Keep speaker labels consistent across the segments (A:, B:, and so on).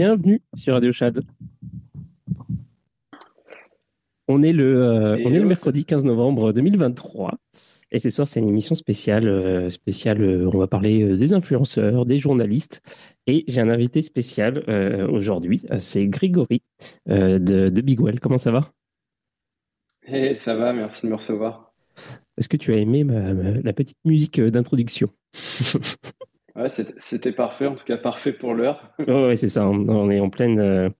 A: Bienvenue sur Radio Chad. On est le, euh, on est le mercredi 15 novembre 2023. Et ce soir, c'est une émission spéciale. Euh, spéciale euh, on va parler des influenceurs, des journalistes. Et j'ai un invité spécial aujourd'hui. C'est Grégory de, de Big Well. Comment ça va?
B: Hey, Ça va, merci de me recevoir.
A: Est-ce que tu as aimé la petite musique d'introduction?
B: Ouais, c'était parfait, en tout cas parfait pour l'heure.
A: ouais, c'est ça. On est en pleine. Euh,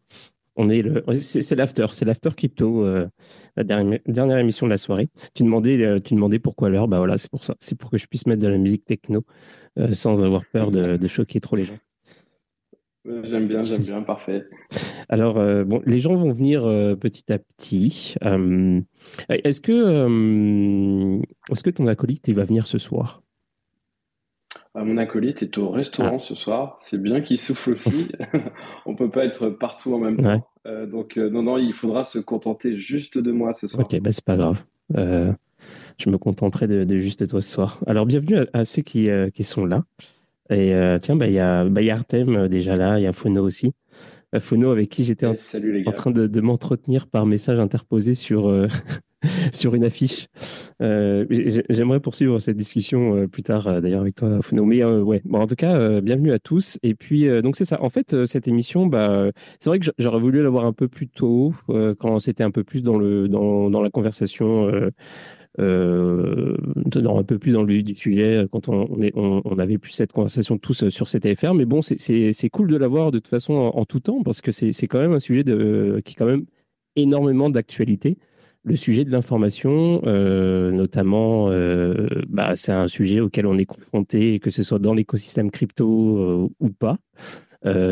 A: on est le. C'est l'after, c'est l'after crypto, euh, la dernière, dernière, émission de la soirée. Tu demandais, euh, tu demandais pourquoi l'heure. Bah voilà, c'est pour ça. C'est pour que je puisse mettre de la musique techno sans avoir peur de, choquer trop les gens.
B: J'aime bien, j'aime bien, parfait.
A: Alors, bon, les gens vont venir petit à petit. est-ce que, est-ce que ton acolyte il va venir ce soir?
B: Mon acolyte est au restaurant ah. ce soir. C'est bien qu'il souffle aussi. On peut pas être partout en même temps. Euh, donc euh, non, non, il faudra se contenter juste de moi ce soir.
A: Ok, bah c'est pas grave. Euh, je me contenterai de, juste de toi ce soir. Alors bienvenue à, ceux qui, qui, sont là. Et tiens, bah il y a, bah, y a Artem déjà là, il y a Fono aussi. Fono avec qui j'étais en, en, train de, de m'entretenir par message interposé sur sur une affiche. Euh, j'aimerais poursuivre cette discussion euh, plus tard, euh, d'ailleurs, avec toi, Funo. Mais ouais, bon, en tout cas, bienvenue à tous. Et puis, donc, c'est ça. En fait, cette émission, bah, c'est vrai que j'aurais voulu l'avoir un peu plus tôt, quand c'était un peu plus dans, le, dans, dans la conversation. Euh, un peu plus dans le vif du sujet quand on, est, on, on, avait plus cette conversation tous sur cette AFR. Mais bon, c'est cool de l'avoir de toute façon en, en, tout temps parce que c'est quand même un sujet de, qui est quand même énormément d'actualité le sujet de l'information, euh, notamment, euh, bah, c'est un sujet auquel on est confronté, que ce soit dans l'écosystème crypto euh, ou pas.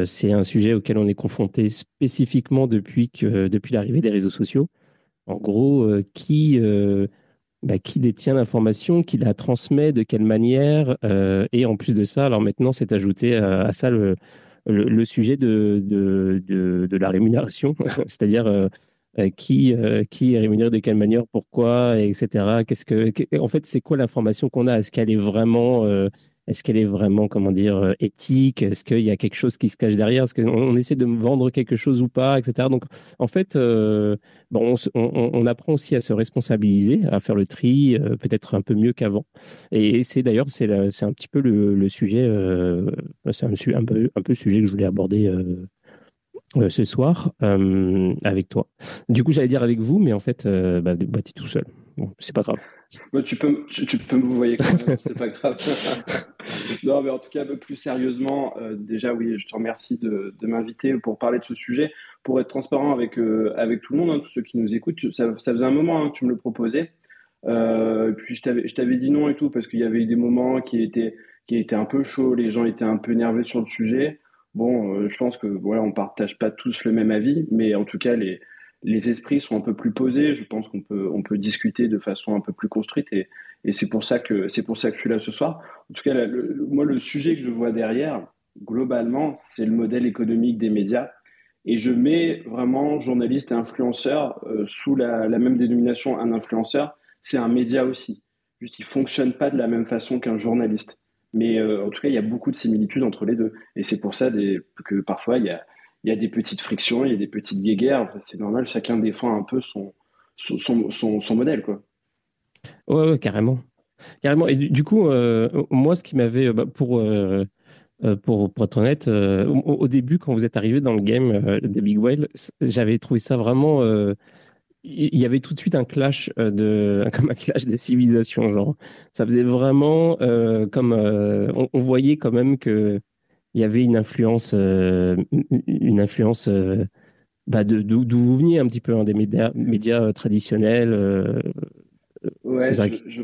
A: c'est un sujet auquel on est confronté spécifiquement depuis, depuis l'arrivée des réseaux sociaux. En gros, qui, bah, qui détient l'information, qui la transmet, de quelle manière, et en plus de ça, alors maintenant, c'est ajouté à, ça le, le, sujet de, de, de, la rémunération, c'est-à-dire qui, euh, qui est rémunéré de quelle manière, pourquoi, etc. Qu'est-ce que, en fait, c'est quoi l'information qu'on a? Est-ce qu'elle est vraiment, euh, est-ce qu'elle est vraiment, comment dire, éthique? Est-ce qu'il y a quelque chose qui se cache derrière? Est-ce qu'on on essaie de vendre quelque chose ou pas, etc. Donc, en fait, bon, on, apprend aussi à se responsabiliser, à faire le tri, peut-être un peu mieux qu'avant. Et, c'est d'ailleurs, c'est, un petit peu le, sujet, c'est un peu le sujet que je voulais aborder euh, ce soir euh, avec toi. Du coup, j'allais dire avec vous, mais en fait, euh, bah, bah tu es tout seul. Bon, c'est pas grave.
B: tu, peux, tu, peux me vous quand même, c'est pas grave. non, mais en tout cas, plus sérieusement, déjà, oui, je te remercie de, m'inviter pour parler de ce sujet, pour être transparent avec, avec tout le monde, hein, tous ceux qui nous écoutent. Ça, faisait un moment hein, que tu me le proposais. puis je t'avais dit non et tout, parce qu'il y avait eu des moments qui étaient, qui étaient un peu chauds, les gens étaient un peu nerveux sur le sujet. Bon, je pense que voilà, on partage pas tous le même avis, mais en tout cas, les, les esprits sont un peu plus posés. Je pense qu'on peut, on peut discuter de façon un peu plus construite et, et c'est pour ça que c'est pour ça que je suis là ce soir. En tout cas, moi, le sujet que je vois derrière, globalement, c'est le modèle économique des médias. Et je mets vraiment journaliste et influenceur euh, sous la, même dénomination. Un influenceur, c'est un média aussi. Juste, il fonctionne pas de la même façon qu'un journaliste. Mais euh, en tout cas, il y a beaucoup de similitudes entre les deux. Et c'est pour ça que parfois, il y a, il y a des petites frictions, il y a des petites guéguerres. c'est normal, chacun défend un peu son, son, son, modèle. Quoi.
A: Ouais, carrément. Carrément. Et du, coup, euh, moi, ce qui m'avait, bah, pour, euh, pour, pour, être honnête, au, début, quand vous êtes arrivé dans le game des Big Whale, j'avais trouvé ça vraiment. Il y avait tout de suite un clash de, comme un clash des civilisations, genre. Ça faisait vraiment comme on, voyait quand même que il y avait une influence, euh, une influence euh, bah d'où vous veniez un petit peu, hein, des médias, médias euh, traditionnels.
B: ouais, je,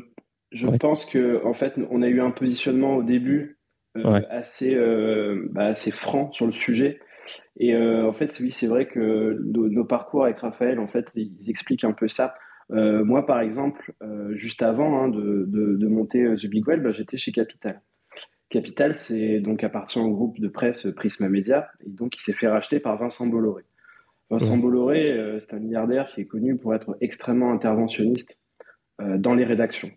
B: je, pense que en fait, on a eu un positionnement au début assez, bah, assez franc sur le sujet. Et en fait, oui, c'est vrai que nos, parcours avec Raphaël, en fait, ils expliquent un peu ça. moi, par exemple, juste avant hein, de, de, monter The Big Well, bah, j'étais chez Capital. Capital, c'est donc appartient au groupe de presse Prisma Media, et donc il s'est fait racheter par Vincent Bolloré. Vincent Bolloré, euh, c'est un milliardaire qui est connu pour être extrêmement interventionniste euh, dans les rédactions.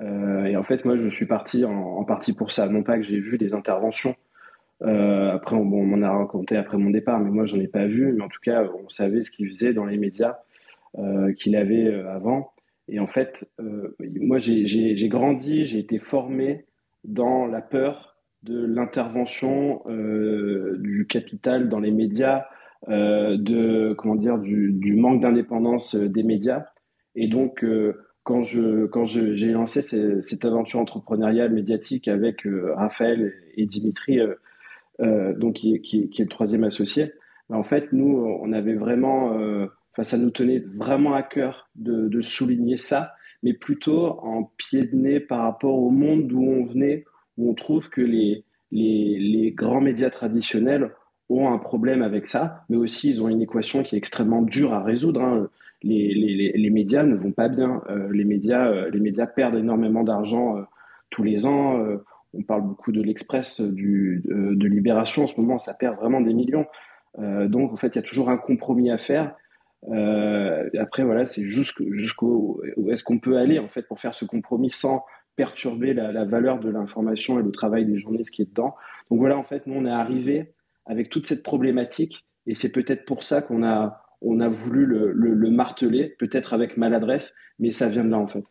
B: Euh, et en fait, moi, je suis parti en, partie pour ça. Non pas que j'ai vu des interventions. Après, on, on m'en a raconté après mon départ, mais moi, j'en ai pas vu. Mais en tout cas, on savait ce qu'il faisait dans les médias qu'il avait avant. Et en fait, moi, j'ai grandi, j'ai été formé dans la peur de l'intervention euh, du capital dans les médias, euh, de comment dire du, manque d'indépendance des médias. Et donc, euh, quand je quand j'ai lancé cette aventure entrepreneuriale médiatique avec Raphaël et Dimitri, donc qui, est le troisième associé, en fait, nous, on avait vraiment, enfin, ça nous tenait vraiment à cœur de, souligner ça mais plutôt en pied de nez par rapport au monde d'où on venait, où on trouve que les, grands médias traditionnels ont un problème avec ça, mais aussi ils ont une équation qui est extrêmement dure à résoudre. Hein. Les, médias ne vont pas bien. Euh, les, médias, euh, les médias perdent énormément d'argent euh, tous les ans. On parle beaucoup de l'Express, du, de Libération en ce moment, ça perd vraiment des millions. donc en fait, il y a toujours un compromis à faire. après, voilà, c'est jusqu'où est-ce qu'on peut aller en fait pour faire ce compromis sans perturber la, valeur de l'information et le travail des journalistes qui est dedans. Donc voilà, en fait, nous, on est arrivé avec toute cette problématique et c'est peut-être pour ça qu'on a, on a voulu le, marteler, peut-être avec maladresse, mais ça vient de là, en fait.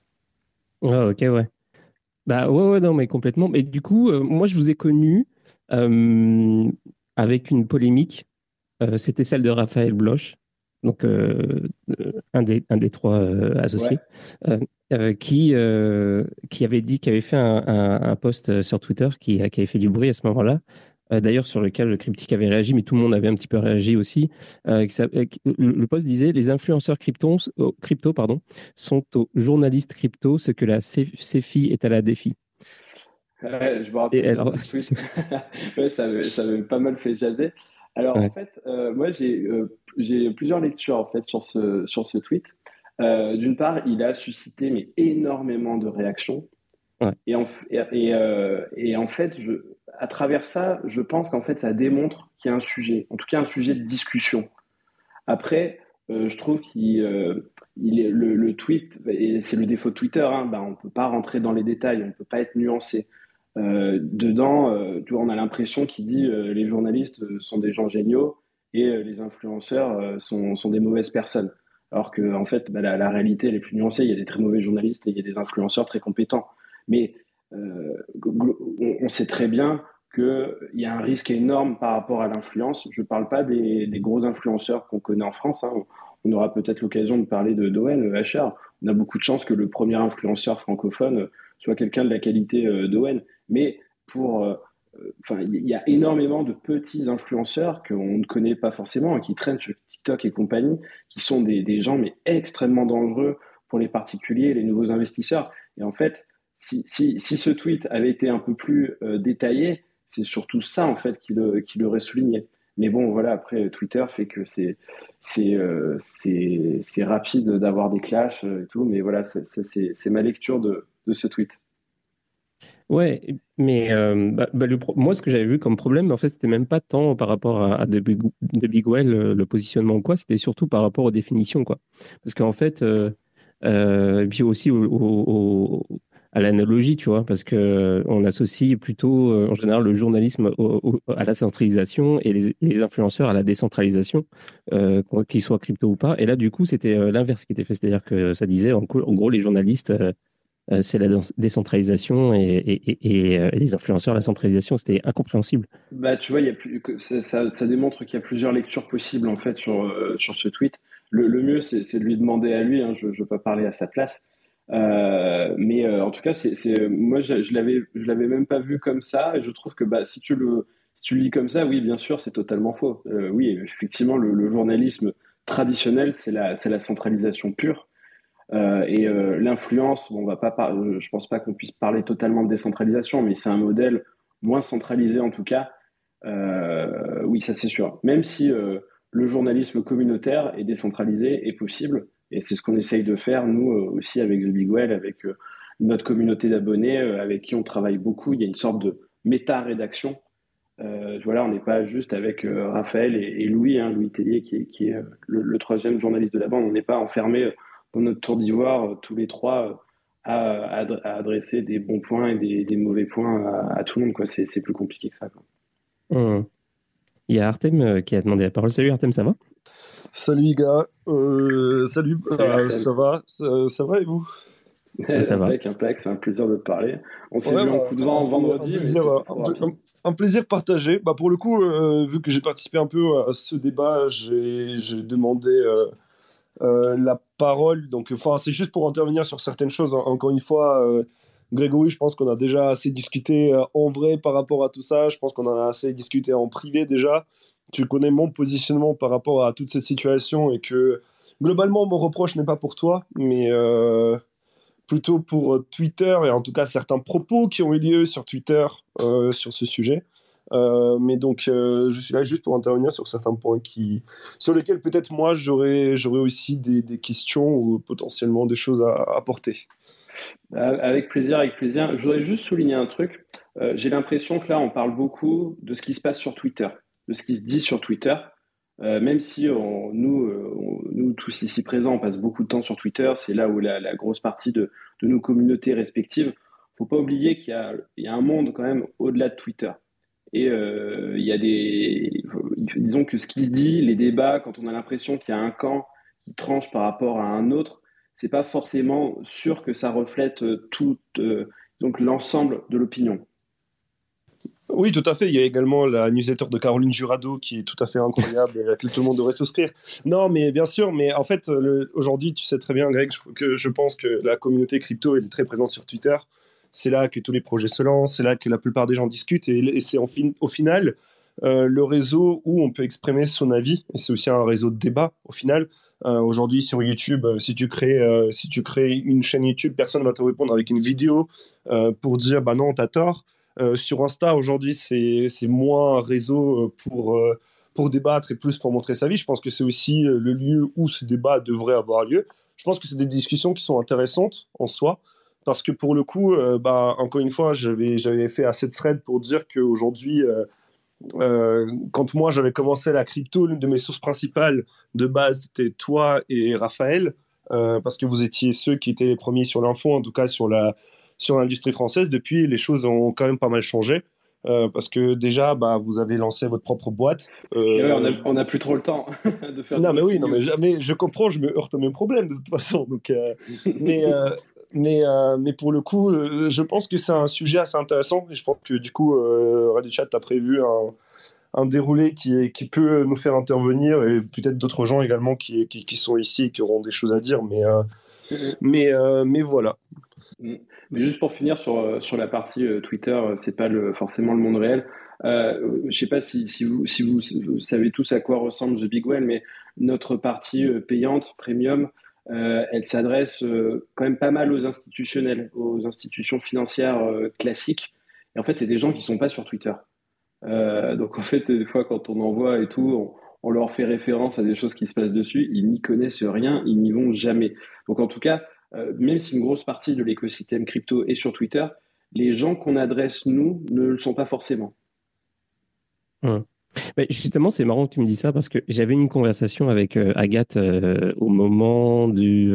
A: Ouais, ok, ouais. Bah ouais, ouais, non, mais complètement. Mais du coup, euh, moi, je vous ai connu euh, avec une polémique. Euh, c'était celle de Raphaël Bloch, donc un, des, un des trois associés. Euh, qui, euh, qui avait dit, qui avait fait un, un, un post sur Twitter qui, qui, avait fait du bruit à ce moment-là. Euh, d'ailleurs, sur lequel le cryptique avait réagi, mais tout le monde avait un petit peu réagi aussi. le post disait Les influenceurs crypto, crypto pardon, sont aux journalistes crypto ce que la CFI est à la défi.
B: Ouais, je me rappelle. Alors... ouais, ça, avait, ça avait pas mal fait jaser. Alors, en fait, moi, j'ai plusieurs lectures en fait, sur, ce, sur ce tweet. Euh, d'une part, il a suscité mais énormément de réactions. Et, en, euh, et, en, fait, je, à travers ça, je pense qu'en fait, ça démontre qu'il y a un sujet, en tout cas un sujet de discussion. Après, euh, je trouve qu'il il est, le, tweet, et c'est le défaut de Twitter, hein, bah, on ne peut pas rentrer dans les détails, on ne peut pas être nuancé. dedans, tu vois, on a l'impression qu'il dit les journalistes sont des gens géniaux et les influenceurs sont, sont des mauvaises personnes. Alors que, en fait, bah, la, réalité, elle est plus nuancée. Il y a des très mauvais journalistes et il y a des influenceurs très compétents. Mais euh, on, sait très bien qu'il y a un risque énorme par rapport à l'influence. Je ne parle pas des, gros influenceurs qu'on connaît en France. Hein. On aura peut-être l'occasion de parler de d'Owen, HR. On a beaucoup de chance que le premier influenceur francophone soit quelqu'un de la qualité euh, d'Owen. Mais pour Enfin, il y a énormément de petits influenceurs qu'on ne connaît pas forcément, qui traînent sur TikTok et compagnie, qui sont des, des, gens mais extrêmement dangereux pour les particuliers, les nouveaux investisseurs. Et en fait, si, si, si ce tweet avait été un peu plus euh, détaillé, c'est surtout ça en fait qui le, qui l'aurait souligné. Mais bon, voilà, après Twitter fait que c'est c'est euh, c'est rapide d'avoir des clashs et tout, mais voilà, c'est ma lecture de, de ce tweet.
A: Ouais, mais euh, bah, bah, moi, ce que j'avais vu comme problème, en fait, c'était même pas tant par rapport à, The, Big, le, positionnement ou quoi, c'était surtout par rapport aux définitions, quoi. Parce qu'en fait, euh, euh, puis aussi au, à l'analogie, tu vois, parce que on associe plutôt, en général, le journalisme à la centralisation et les, influenceurs à la décentralisation, qu'ils soient crypto ou pas. Et là, du coup, c'était l'inverse qui était fait, c'est-à-dire que ça disait, en, gros, les journalistes euh, c'est la décentralisation et, euh, les influenceurs, la centralisation, c'était incompréhensible.
B: Bah, tu vois, ça, démontre qu'il y a plusieurs lectures possibles en fait sur, euh, sur ce tweet. Le, mieux, c'est de lui demander à lui, hein, je ne veux pas parler à sa place. Mais en tout cas, c'est moi, je ne l'avais même pas vu comme ça. Et je trouve que bah, si, tu le, si tu lis comme ça, oui, bien sûr, c'est totalement faux. oui, effectivement, le, journalisme traditionnel, c'est la, la centralisation pure. Euh, et euh, l'influence, bon, on euh, je pense pas qu'on puisse parler totalement de décentralisation, mais c'est un modèle moins centralisé en tout cas. oui, ça c'est sûr. Même si le journalisme communautaire est décentralisé et possible, et c'est ce qu'on essaye de faire nous aussi avec The Big Well, avec notre communauté d'abonnés avec qui on travaille beaucoup. Il y a une sorte de méta-rédaction. voilà, on n'est pas juste avec Raphaël et, Louis, hein, Louis Tellier qui est, le, troisième journaliste de la bande. On n'est pas enfermé notre tour d'ivoire, euh, tous les trois, euh, à, adresser des bons points et des, mauvais points à, tout le monde. C'est, plus compliqué que ça.
A: Mmh. Il y a Artem euh, qui a demandé la parole. Salut Artem, ça va?
C: Salut les gars. salut, ça va ça, va? Et vous?
B: Ça va. Avec un c'est un plaisir de te parler. On s'est vu en coup de vent vendredi.
C: Un plaisir, partagé. Bah, pour le coup, vu que j'ai participé un peu à ce débat, j'ai, demandé euh, la parole. Donc, enfin, c'est juste pour intervenir sur certaines choses. Encore une fois, euh, Grégory, je pense qu'on a déjà assez discuté euh, en vrai par rapport à tout ça. Je pense qu'on en a assez discuté en privé déjà. Tu connais mon positionnement par rapport à toute cette situation et que globalement, mon reproche n'est pas pour toi, mais plutôt pour Twitter et en tout cas certains propos qui ont eu lieu sur Twitter sur ce sujet. Euh, mais donc, euh, je suis là juste pour intervenir sur certains points qui, sur lesquels peut-être moi j'aurais, j'aurais aussi des, des, questions ou potentiellement des choses à apporter.
B: Avec plaisir, avec plaisir. Je voudrais juste souligner un truc. Euh, j'ai l'impression que là, on parle beaucoup de ce qui se passe sur Twitter, de ce qui se dit sur Twitter. même si nous, nous tous ici présents, on passe beaucoup de temps sur Twitter, c'est là où la, grosse partie de, nos communautés respectives. Faut pas oublier qu'il y a, un monde quand même au-delà de Twitter. Et euh, il y a des. Disons que ce qui se dit, les débats, quand on a l'impression qu'il y a un camp qui tranche par rapport à un autre, c'est pas forcément sûr que ça reflète euh, tout euh, donc l'ensemble de l'opinion.
C: Oui, tout à fait. Il y a également la newsletter de Caroline Jurado qui est tout à fait incroyable et à laquelle tout le monde devrait souscrire. Non, mais bien sûr, mais en fait, aujourd'hui, tu sais très bien, Greg, que je pense que la communauté crypto est très présente sur Twitter c'est là que tous les projets se lancent, c'est là que la plupart des gens discutent, et, c'est au final euh, le réseau où on peut exprimer son avis, et c'est aussi un réseau de débat au final. Euh, aujourd'hui sur YouTube, euh, si tu crées si tu crées une chaîne YouTube, personne ne va te répondre avec une vidéo pour dire bah non t'as tort. Sur Insta aujourd'hui c'est moins un réseau pour pour débattre et plus pour montrer sa vie. Je pense que c'est aussi le lieu où ce débat devrait avoir lieu. Je pense que c'est des discussions qui sont intéressantes en soi parce que pour le coup, euh, bah, encore une fois, j'avais fait assez de thread pour dire qu'aujourd'hui, euh, euh, quand moi j'avais commencé la crypto, l'une de mes sources principales de base, c'était toi et Raphaël, parce que vous étiez ceux qui étaient les premiers sur l'info, en tout cas sur la sur l'industrie française. Depuis, les choses ont quand même pas mal changé. parce que déjà, bah, vous avez lancé votre propre boîte.
B: on n'a plus trop le temps de faire.
C: Non, mais oui, non, mais, jamais, je comprends, je me heurte au même problème de toute façon. Donc, mais, mais, euh, mais pour le coup, euh, je pense que c'est un sujet assez intéressant. Et je pense que du coup, euh, Radio Chat a prévu un, un déroulé qui, qui peut nous faire intervenir et peut-être d'autres gens également qui, qui, sont ici et qui auront des choses à dire. Mais, mais, mais voilà.
B: Mais juste pour finir sur, sur la partie Twitter, c'est pas forcément le monde réel. Euh, je sais pas si, si, vous, si vous, savez tous à quoi ressemble The Big Well, mais notre partie payante, premium, elle s'adresse quand même pas mal aux institutionnels, aux institutions financières classiques. Et en fait, c'est des gens qui sont pas sur Twitter. donc en fait, des fois, quand on envoie et tout, on leur fait référence à des choses qui se passent dessus, ils n'y connaissent rien, ils n'y vont jamais. Donc en tout cas, euh, même si une grosse partie de l'écosystème crypto est sur Twitter, les gens qu'on adresse, nous, ne le sont pas forcément.
A: Hum. justement, c'est marrant que tu me dis ça parce que j'avais une conversation avec euh, Agathe euh, au moment du...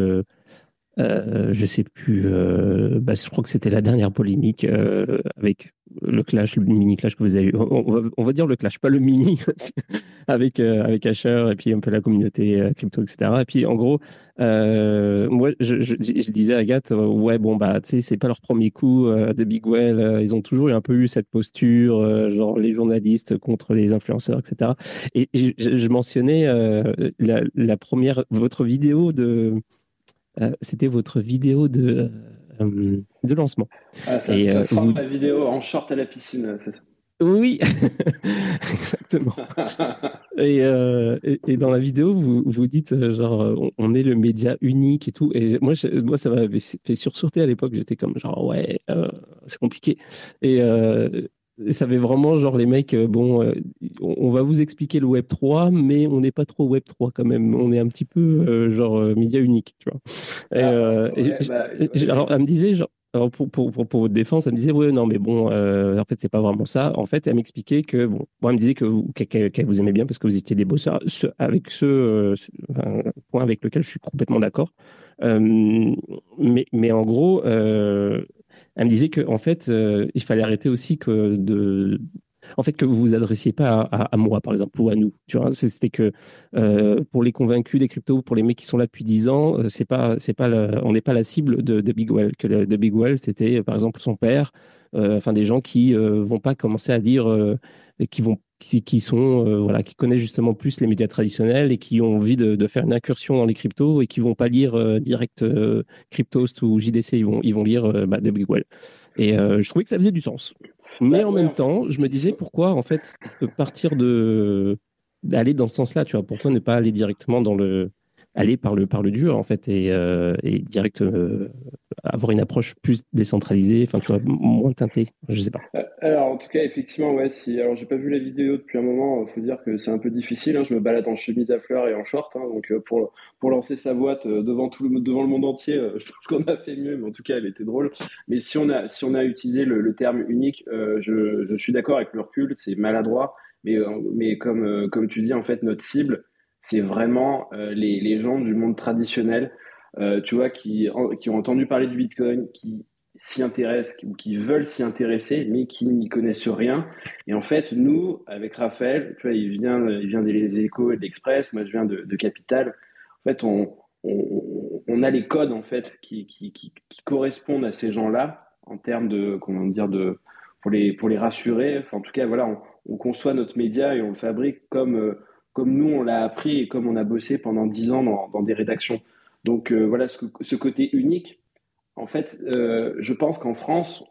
A: je sais plus, bah, je crois que c'était la dernière polémique avec le clash, le mini clash que vous avez eu. On va, dire le clash, pas le mini, avec euh, avec Asher et puis un peu la communauté euh, crypto, etc. Et puis en gros, euh, moi je, disais à Agathe, ouais bon bah tu sais c'est pas leur premier coup de Big Well, ils ont toujours un peu eu cette posture, genre les journalistes contre les influenceurs, etc. Et, je, mentionnais la, première votre vidéo de c'était votre vidéo de euh, de lancement.
B: Ah, ça, et, ça euh, vidéo en short à la piscine, c'est ça
A: oui, exactement. Euh, et, et, dans la vidéo, vous, vous dites genre on, est le média unique et tout. Et moi, moi ça m'avait fait sursauter à l'époque. J'étais comme genre ouais, c'est compliqué. Et ça avait vraiment genre les mecs, bon, on, va vous expliquer le Web 3, mais on n'est pas trop Web 3 quand même. On est un petit peu genre média unique, tu vois. Ah, bah, alors elle me disait genre alors pour, pour, pour, votre défense, elle me disait, oui, non, mais bon, euh, en fait, c'est pas vraiment ça. En fait, elle m'expliquait que, bon, elle me disait que vous, qu'elle vous aimait bien parce que vous étiez des bosseurs, ce, avec ce, euh, point avec lequel je suis complètement d'accord. Euh, mais, mais en gros, elle me disait que, en fait, il fallait arrêter aussi que de, en fait que vous vous adressiez pas à, moi par exemple ou à nous tu vois. C'était que euh, pour les convaincus des cryptos pour les mecs qui sont là depuis 10 ans euh, c'est pas c'est pas on n'est pas la cible de, Big Well que de Big Well c'était par exemple son père euh, enfin des gens qui vont pas commencer à dire qui vont qui, sont voilà qui connaissent justement plus les médias traditionnels et qui ont envie de, faire une incursion dans les cryptos et qui vont pas lire direct Cryptost ou JDC ils vont ils vont lire bah, de Big Well et je trouvais que ça faisait du sens. Mais en même temps, je me disais pourquoi, en fait, partir de d'aller dans ce sens-là, tu vois, pourquoi ne pas aller directement dans le aller par le par le dur en fait et, euh, direct euh, avoir une approche plus décentralisée enfin tu vois moins teintée je sais pas
B: euh, alors en tout cas effectivement ouais si alors j'ai pas vu la vidéo depuis un moment faut dire que c'est un peu difficile hein. je me balade en chemise à fleurs et en short hein. donc pour pour lancer sa boîte devant tout le devant le monde entier je pense qu'on a fait mieux mais en tout cas elle était drôle mais si on a si on a utilisé le, terme unique je, je suis d'accord avec le recul c'est maladroit mais mais comme comme tu dis en fait notre cible c'est vraiment euh, les, les, gens du monde traditionnel, euh, tu vois, qui, qui ont entendu parler du Bitcoin, qui s'y intéressent ou qui veulent s'y intéresser, mais qui n'y connaissent rien. Et en fait, nous, avec Raphaël, tu vois, il vient, il vient des échos et de l'Express, moi je viens de, de Capital. En fait, on, on, a les codes en fait qui, qui, qui, correspondent à ces gens-là en termes de comment dire de pour les pour les rassurer. Enfin, en tout cas, voilà, on, on conçoit notre média et on le fabrique comme euh, comme nous, on l'a appris et comme on a bossé pendant dix ans dans, des rédactions. Donc euh, voilà, ce, côté unique, en fait, euh, je pense qu'en France,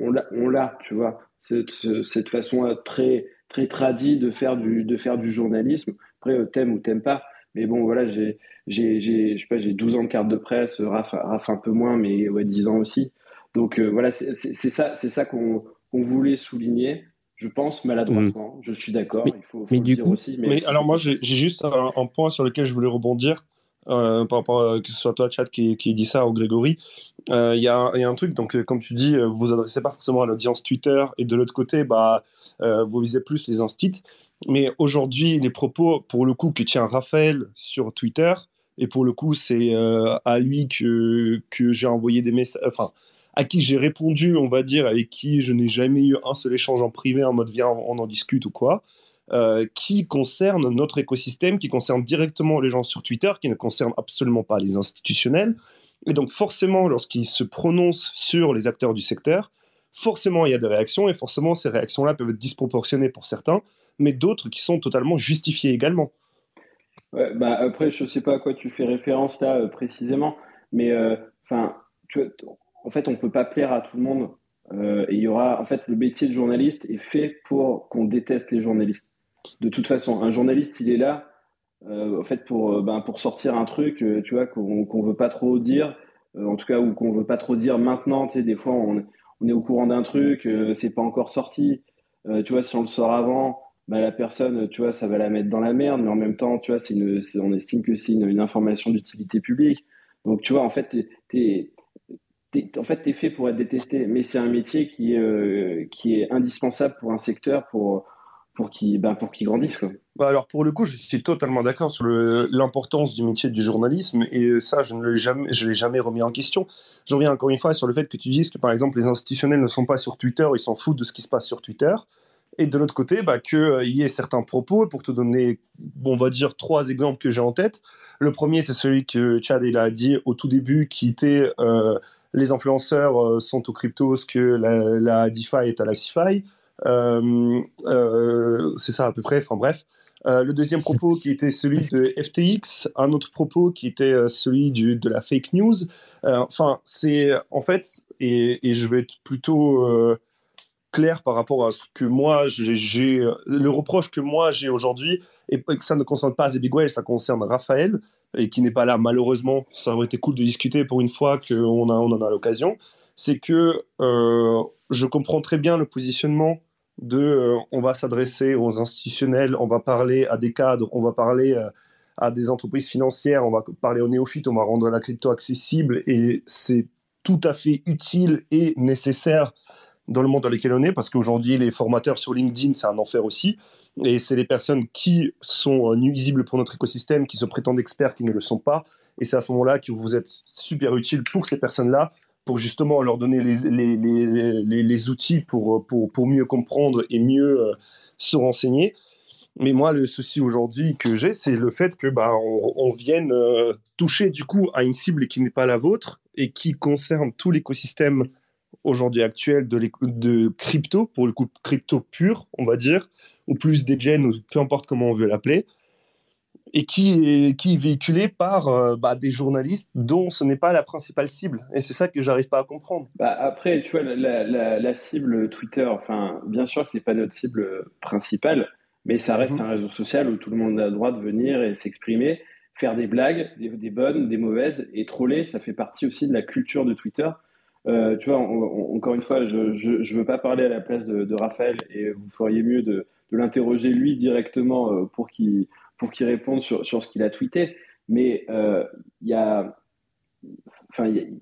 B: on, l'a, tu vois, cette, façon très, très tradie de faire du, journalisme. Après, euh, t'aimes ou t'aimes pas. Mais bon, voilà, j'ai, j'ai, j'ai, pas, j'ai 12 ans de carte de presse, Raph, un peu moins, mais ouais, 10 ans aussi. Donc voilà, c'est, ça, c'est ça qu'on voulait souligner je pense maladroitement. Mm. Je suis d'accord. Il faut, mais du coup, aussi.
C: Mais, alors moi, j'ai juste un, point sur lequel je voulais rebondir. Euh, par rapport à, que ce soit toi, Chad, qui, qui dit ça, ou Grégory, euh, il y, a, y, a un truc, donc euh, comme tu dis, vous vous adressez pas forcément à l'audience Twitter, et de l'autre côté, bah, vous visez plus les instits. Mais aujourd'hui, les propos, pour le coup, que tient Raphaël sur Twitter, et pour le coup, c'est à lui que, que j'ai envoyé des messages, enfin, à qui j'ai répondu, on va dire, avec qui je n'ai jamais eu un seul échange en privé en mode viens, on en discute ou quoi, euh, qui concerne notre écosystème, qui concerne directement les gens sur Twitter, qui ne concerne absolument pas les institutionnels. Et donc forcément, lorsqu'ils se prononcent sur les acteurs du secteur, forcément il y a des réactions, et forcément ces réactions-là peuvent être disproportionnées pour certains, mais d'autres qui sont totalement justifiées également.
B: bah après, je ne sais pas à quoi tu fais référence là euh, précisément, mais euh, enfin, tu en fait, on peut pas plaire à tout le monde. et il y aura, en fait, le métier de journaliste est fait pour qu'on déteste les journalistes. De toute façon, un journaliste, il est là, en fait, pour, ben, pour sortir un truc, tu vois, qu'on ne veut pas trop dire, en tout cas, ou qu'on veut pas trop dire maintenant. Tu sais, des fois, on, est au courant d'un truc, c'est pas encore sorti. tu vois, si on le sort avant, bah, la personne, tu vois, ça va la mettre dans la merde, mais en même temps, tu vois, une, on estime que c'est une, information d'utilité publique. Donc, tu vois, en fait, tu es, en fait, es fait pour être détesté, mais c'est un métier qui, euh, qui est indispensable pour un secteur pour, pour qu'il ben, qu'il grandisse. Quoi.
C: Bah alors, pour le coup, je suis totalement d'accord sur l'importance du métier du journalisme, et ça, je ne l'ai jamais, jamais remis en question. Je reviens encore une fois sur le fait que tu dises que, par exemple, les institutionnels ne sont pas sur Twitter, ils s'en foutent de ce qui se passe sur Twitter et de l'autre côté, bah, qu'il euh, y ait certains propos. Pour te donner, on va dire, trois exemples que j'ai en tête. Le premier, c'est celui que Chad il a dit au tout début, qui était euh, les influenceurs euh, sont aux cryptos, que la, la, DeFi est à la CeFi. c'est ça à peu près, enfin bref. le deuxième propos qui était celui de FTX, un autre propos qui était celui du, de la fake news. enfin, c'est en fait, et, et, je vais être plutôt clair par rapport à ce que moi j'ai, le reproche que moi j'ai aujourd'hui, et que ça ne concerne pas The Big Whale, ça concerne Raphaël, et qui n'est pas là malheureusement, ça aurait été cool de discuter pour une fois qu'on on en a l'occasion, c'est que euh, je comprends très bien le positionnement de euh, on va s'adresser aux institutionnels, on va parler à des cadres, on va parler euh, à des entreprises financières, on va parler aux néophytes, on va rendre la crypto accessible, et c'est tout à fait utile et nécessaire dans le monde dans lequel on est, parce qu'aujourd'hui, les formateurs sur LinkedIn, c'est un enfer aussi. Et c'est les personnes qui sont euh, nuisibles pour notre écosystème, qui se prétendent experts, qui ne le sont pas. Et c'est à ce moment-là que vous êtes super utile pour ces personnes-là, pour justement leur donner les, outils pour, pour, pour, mieux comprendre et mieux euh, se renseigner. Mais moi, le souci aujourd'hui que j'ai, c'est le fait que bah, on, vienne euh, toucher du coup à une cible qui n'est pas la vôtre et qui concerne tout l'écosystème aujourd'hui actuel de, de, crypto, pour le coup crypto pur, on va dire, ou plus des gens, ou peu importe comment on veut l'appeler, et qui est, qui est véhiculé par euh, bah, des journalistes dont ce n'est pas la principale cible. Et c'est ça que j'arrive pas à comprendre.
B: Bah après, tu vois, la, la, cible Twitter, enfin, bien sûr que c'est pas notre cible principale, mais ça reste mhm. un réseau social où tout le monde a le droit de venir et s'exprimer, faire des blagues, des, des, bonnes, des mauvaises, et troller, ça fait partie aussi de la culture de Twitter. Euh, tu vois, encore une fois, je ne veux pas parler à la place de, Raphaël et vous feriez mieux de, l'interroger lui directement euh, pour qu'il pour qu'il réponde sur, sur ce qu'il a tweeté. Mais euh, il y a, enfin, il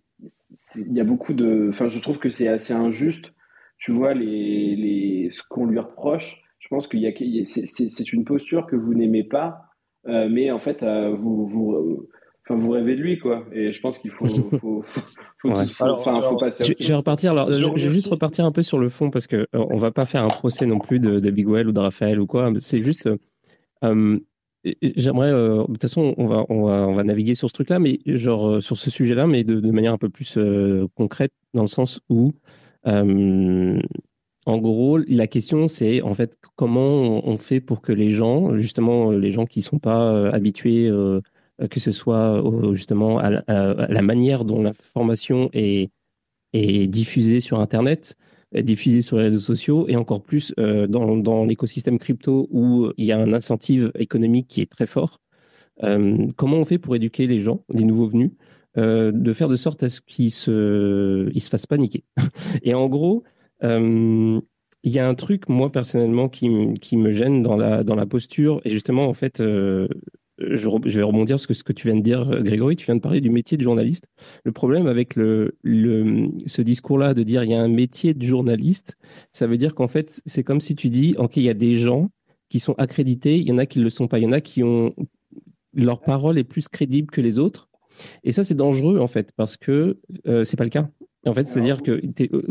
B: y, a beaucoup de, enfin, je trouve que c'est assez injuste. Tu vois les, les ce qu'on lui reproche. Je pense qu'il y a, c'est une posture que vous n'aimez pas, mais en fait, vous, vous enfin vous rêvez de lui quoi. Et je pense qu'il faut faut, faut, faut, passer
A: je, vais repartir. Alors je, vais juste repartir un peu sur le fond parce que euh, on va pas faire un procès non plus de, de Big Well ou de Raphaël ou quoi. C'est juste euh, j'aimerais euh, de toute façon on va, on va on va naviguer sur ce truc là mais genre sur ce sujet là mais de, de manière un peu plus concrète dans le sens où en gros, la question, c'est en fait comment on fait pour que les gens, justement, les gens qui sont pas habitués euh, que ce soit justement à, la manière dont l'information est, est diffusée sur Internet, diffusée sur les réseaux sociaux, et encore plus euh, dans, l'écosystème crypto où il y a un incentive économique qui est très fort. Euh, comment on fait pour éduquer les gens, les nouveaux venus, de faire de sorte à ce qu'ils se, ils se fassent paniquer? Et en gros, il y a un truc, moi personnellement, qui, me gêne dans la posture, et justement, en fait, je, vais rebondir sur ce que tu viens de dire, Grégory. Tu viens de parler du métier de journaliste. Le problème avec ce discours-là de dire il y a un métier de journaliste, ça veut dire qu'en fait, c'est comme si tu dis, OK, il y a des gens qui sont accrédités, il y en a qui ne le sont pas, il y en a qui ont leur parole est plus crédible que les autres. Et ça, c'est dangereux, en fait, parce que euh, c'est pas le cas. En fait, c'est-à-dire que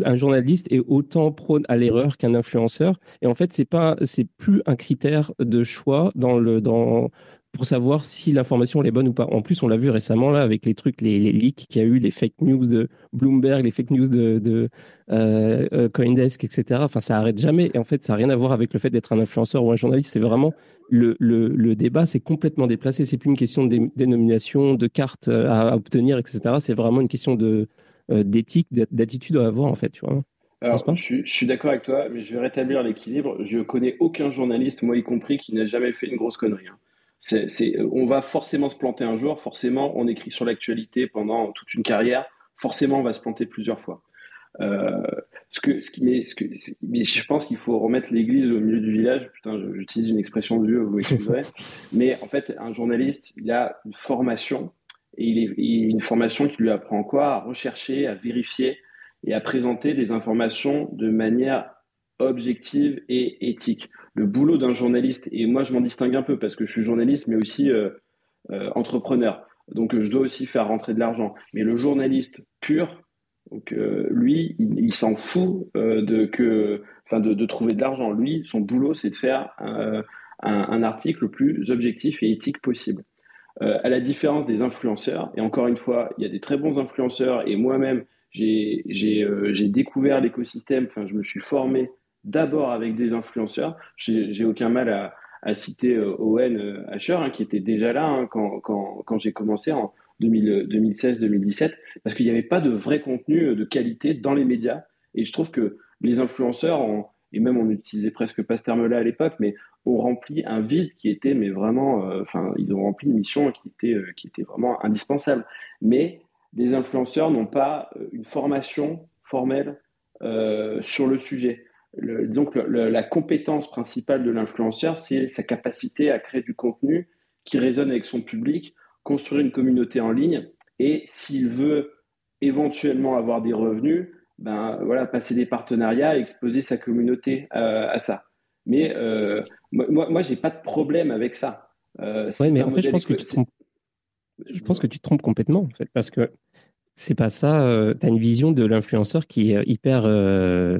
A: un journaliste est autant prône à l'erreur qu'un influenceur. Et en fait, c'est pas, c'est plus un critère de choix dans le, dans, pour savoir si l'information est bonne ou pas. En plus, on l'a vu récemment là avec les trucs, les, leaks qu'il y a eu, les fake news de Bloomberg, les fake news de, de euh, euh, Coindesk, etc. Enfin, ça arrête jamais. Et en fait, ça n'a rien à voir avec le fait d'être un influenceur ou un journaliste. C'est vraiment le, le, le débat, c'est complètement déplacé. C'est plus une question de dénomination, de cartes à, obtenir, etc. C'est vraiment une question de d'éthique, d'attitude à avoir en fait. Tu vois.
B: Alors, je, suis d'accord avec toi, mais je vais rétablir l'équilibre. Je connais aucun journaliste, moi y compris, qui n'a jamais fait une grosse connerie. Hein. C'est, on va forcément se planter un jour, forcément on écrit sur l'actualité pendant toute une carrière, forcément on va se planter plusieurs fois. Euh, ce que, ce qui, mais, ce que, mais je pense qu'il faut remettre l'église au milieu du village. Putain, j'utilise une expression de vieux, vous excuserez. mais en fait, un journaliste, il a une formation et il, est, il a une formation qui lui apprend quoi? À rechercher, à vérifier, et à présenter des informations de manière objective et éthique. Le boulot d'un journaliste, et moi je m'en distingue un peu parce que je suis journaliste mais aussi euh, euh, entrepreneur, donc je dois aussi faire rentrer de l'argent. Mais le journaliste pur, donc, euh, lui, il, s'en fout de, que, enfin, de, trouver de l'argent. Lui, son boulot, c'est de faire un, article le plus objectif et éthique possible. à la différence des influenceurs, et encore une fois, il y a des très bons influenceurs, et moi-même, j'ai découvert l'écosystème, je me suis formé d'abord avec des influenceurs. J'ai aucun mal à, citer euh, Owen euh, Asher, hein, qui était déjà là hein, quand, quand, j'ai commencé en 2016-2017, parce qu'il n'y avait pas de vrai contenu de qualité dans les médias. Et je trouve que les influenceurs, et même on n'utilisait presque pas ce terme-là à l'époque, mais ont rempli un vide qui était, mais vraiment, ils ont rempli une mission qui était, qui était vraiment indispensable. Mais les influenceurs n'ont pas euh, une formation formelle euh, sur le sujet. Donc la compétence principale de l'influenceur, c'est sa capacité à créer du contenu qui résonne avec son public, construire une communauté en ligne, et s'il veut éventuellement avoir des revenus, ben voilà, passer des partenariats, exposer sa communauté euh, à ça. Mais moi, moi, j'ai pas de problème avec ça.
A: oui, mais en fait, je pense que tu te je pense que tu te trompes complètement, en fait, parce que c'est pas ça. Euh, tu as une vision de l'influenceur qui est hyper, euh,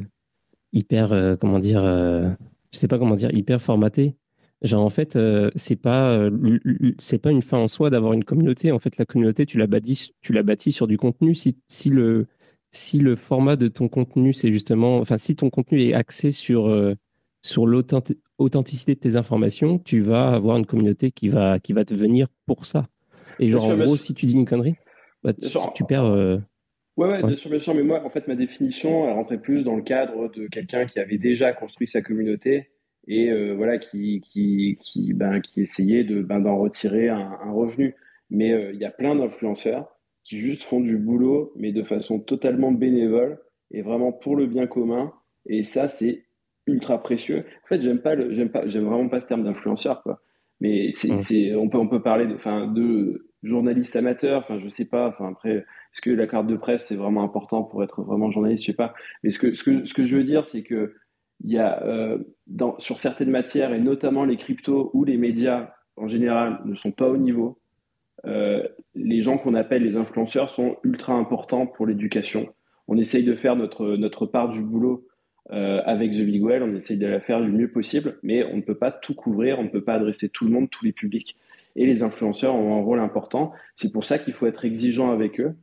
A: hyper, euh, comment dire, je sais pas comment dire, hyper formaté. Genre, en fait, c'est pas, c'est pas une fin en soi d'avoir une communauté. En fait, la communauté, tu la bâtis, tu la bâtis sur du contenu. Si, si le, si le format de ton contenu, c'est justement, enfin, si ton contenu est axé sur, sur l'authenticité de tes informations, tu vas avoir une communauté qui va, qui va te venir pour ça. Et genre, en gros, si tu dis une connerie, bah, tu, perds. Euh,
B: ouais, ouais, bien sûr, bien sûr. Mais moi, en fait, ma définition, elle rentrait plus dans le cadre de quelqu'un qui avait déjà construit sa communauté et euh, voilà, qui, qui, qui, ben, qui essayait de, ben, d'en retirer un, revenu. Mais euh, il y a plein d'influenceurs qui juste font du boulot, mais de façon totalement bénévole et vraiment pour le bien commun. Et ça, c'est ultra précieux. En fait, j'aime pas le, j'aime pas, j'aime vraiment pas ce terme d'influenceur, quoi. Mais c'est, on, peut, on peut parler de, enfin, de journaliste amateur. Enfin, je sais pas. Enfin, après, est-ce que la carte de presse c'est vraiment important pour être vraiment journaliste Je sais pas. Mais ce que, ce que, ce que je veux dire, c'est que il y a euh, dans, sur certaines matières et notamment les cryptos où les médias en général ne sont pas au niveau. Euh, les gens qu'on appelle les influenceurs sont ultra importants pour l'éducation. On essaye de faire notre, notre part du boulot euh, avec The Big Well, on essaye de la faire du mieux possible, mais on ne peut pas tout couvrir, on ne peut pas adresser tout le monde, tous les publics. Et les influenceurs ont un rôle important. C'est pour ça qu'il faut être exigeant avec eux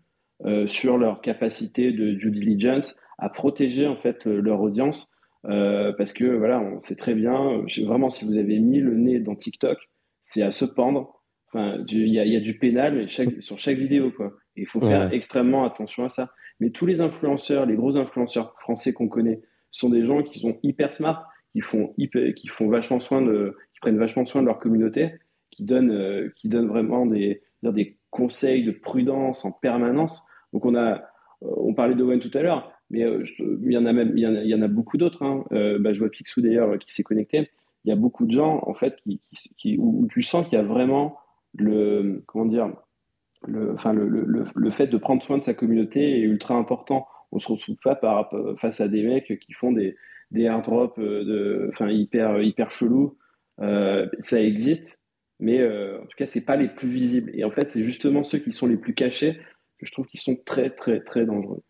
B: euh, sur leur capacité de due diligence à protéger en fait leur audience, euh, parce que voilà, on sait très bien, vraiment, si vous avez mis le nez dans TikTok, c'est à se pendre. Enfin, il y, y, a du pénal sur chaque vidéo, quoi. il faut faire extrêmement attention à ça. Mais tous les influenceurs, les gros influenceurs français qu'on connaît, sont des gens qui sont hyper smart, qui font, hyper, qui font vachement soin de, qui prennent vachement soin de leur communauté, qui donnent, euh, qui vraiment des, des conseils de prudence en permanence. Donc on a, euh, on parlait d'Owen tout à l'heure, mais euh, il y en a même, il y en a, beaucoup d'autres. Hein. Bah, je vois Pixou d'ailleurs qui s'est connecté. Il y a beaucoup de gens en fait qui, qui, où, tu sens qu'il y a vraiment le, comment dire, le, enfin le, le, le, fait de prendre soin de sa communauté est ultra important on se retrouve pas par, face à des mecs qui font des, des airdrops euh, de, enfin, hyper, hyper chelous. Euh, ça existe, mais euh, en tout cas, c'est pas les plus visibles. Et en fait, c'est justement ceux qui sont les plus cachés que je trouve qui sont très, très, très dangereux.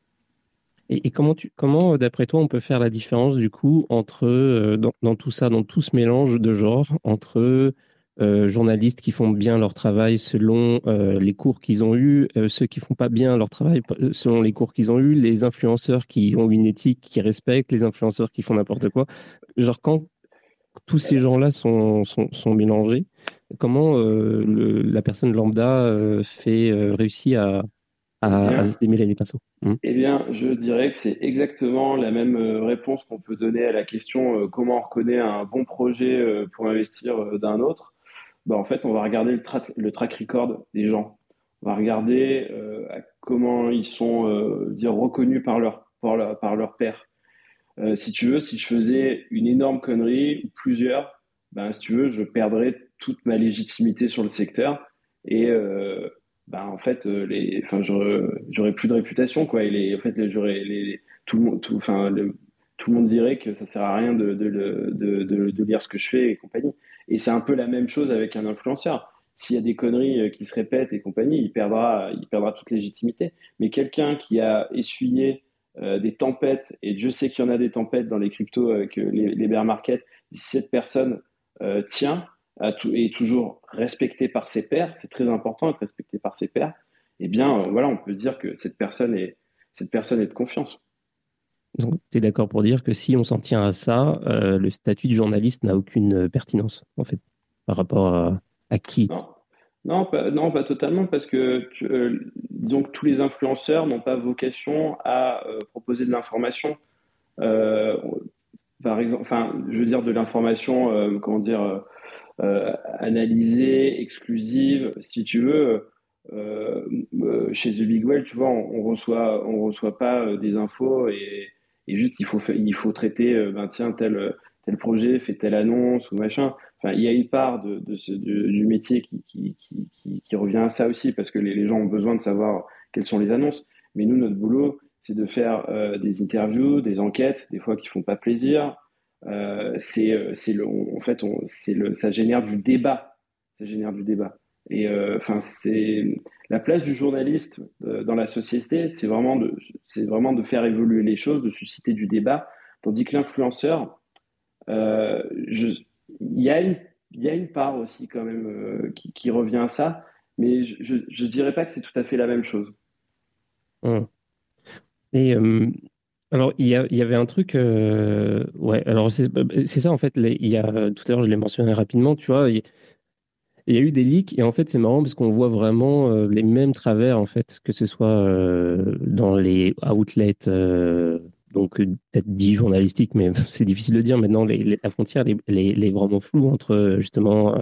A: Et, comment, comment d'après toi, on peut faire la différence du coup entre dans, tout ça, dans tout ce mélange de genres, entre euh, journalistes qui font bien leur travail selon euh, les cours qu'ils ont eus, euh, ceux qui font pas bien leur travail selon les cours qu'ils ont eus, les influenceurs qui ont une éthique, qui respectent, les influenceurs qui font n'importe quoi. Genre quand tous ces gens-là sont, sont, sont, mélangés, comment la personne lambda fait réussit à, à, se démêler les pinceaux?
B: Hmm. Eh bien, je dirais que c'est exactement la même réponse qu'on peut donner à la question comment on reconnaît un bon projet pour investir d'un autre. Bah, en fait, on va regarder le, le, track record des gens. On va regarder euh, comment ils sont euh, reconnus par leur, par leur père. Euh, si tu veux, si je faisais une énorme connerie ou plusieurs, ben, si tu veux, je perdrais toute ma légitimité sur le secteur et ben, en fait, j'aurais plus de réputation quoi. En fait, tout le monde, dirait que ça sert à rien de, lire ce que je fais et compagnie. Et c'est un peu la même chose avec un influenceur. S'il y a des conneries euh, qui se répètent et compagnie, il perdra, il perdra toute légitimité. Mais quelqu'un qui a essuyé euh, des tempêtes, et Dieu sait qu'il y en a des tempêtes dans les cryptos euh, les, les bear markets, si cette personne tient à tout, est toujours respectée par ses pairs, c'est très important d'être respecté par ses pairs, eh bien, voilà, on peut dire que cette personne est, cette personne est de confiance.
A: Donc, tu es d'accord pour dire que si on s'en tient à ça, euh, le statut du journaliste n'a aucune pertinence, en fait, par rapport à, qui
B: non. pas, non, pas totalement, parce que euh, donc, tous les influenceurs n'ont pas vocation à euh, proposer de l'information. par exemple, enfin, je veux dire de l'information, comment dire, analysée, exclusive, si tu veux. chez The Big Well, tu vois, on, on reçoit, on reçoit pas des infos et, et juste il faut il faut traiter euh, ben tiens tel tel projet fait telle annonce ou machin. Enfin il y a une part de, de ce, du métier qui qui, qui, qui, revient à ça aussi parce que les, gens ont besoin de savoir quelles sont les annonces. Mais nous notre boulot c'est de faire euh, des interviews des enquêtes des fois qui font pas plaisir. Euh, c'est euh, c'est le en fait on c'est le ça génère du débat. Ça génère du débat et enfin c'est la place du journaliste euh, dans la société, c'est vraiment, de, vraiment de faire évoluer les choses, de susciter du débat, tandis que l'influenceur, euh, il, y a une, y a une part aussi quand même euh, qui, revient à ça, mais je ne dirais pas que c'est tout à fait la même chose.
A: Hum. Et alors, il y, avait un truc, ouais, alors c'est ça en fait, il y a, tout à l'heure je l'ai mentionné rapidement, tu vois, il y a eu des leaks et en fait c'est marrant parce qu'on voit vraiment euh, les mêmes travers en fait que ce soit euh, dans les outlets euh, donc peut-être dit journalistiques mais c'est difficile de dire maintenant les, la frontière elle est, vraiment floue entre justement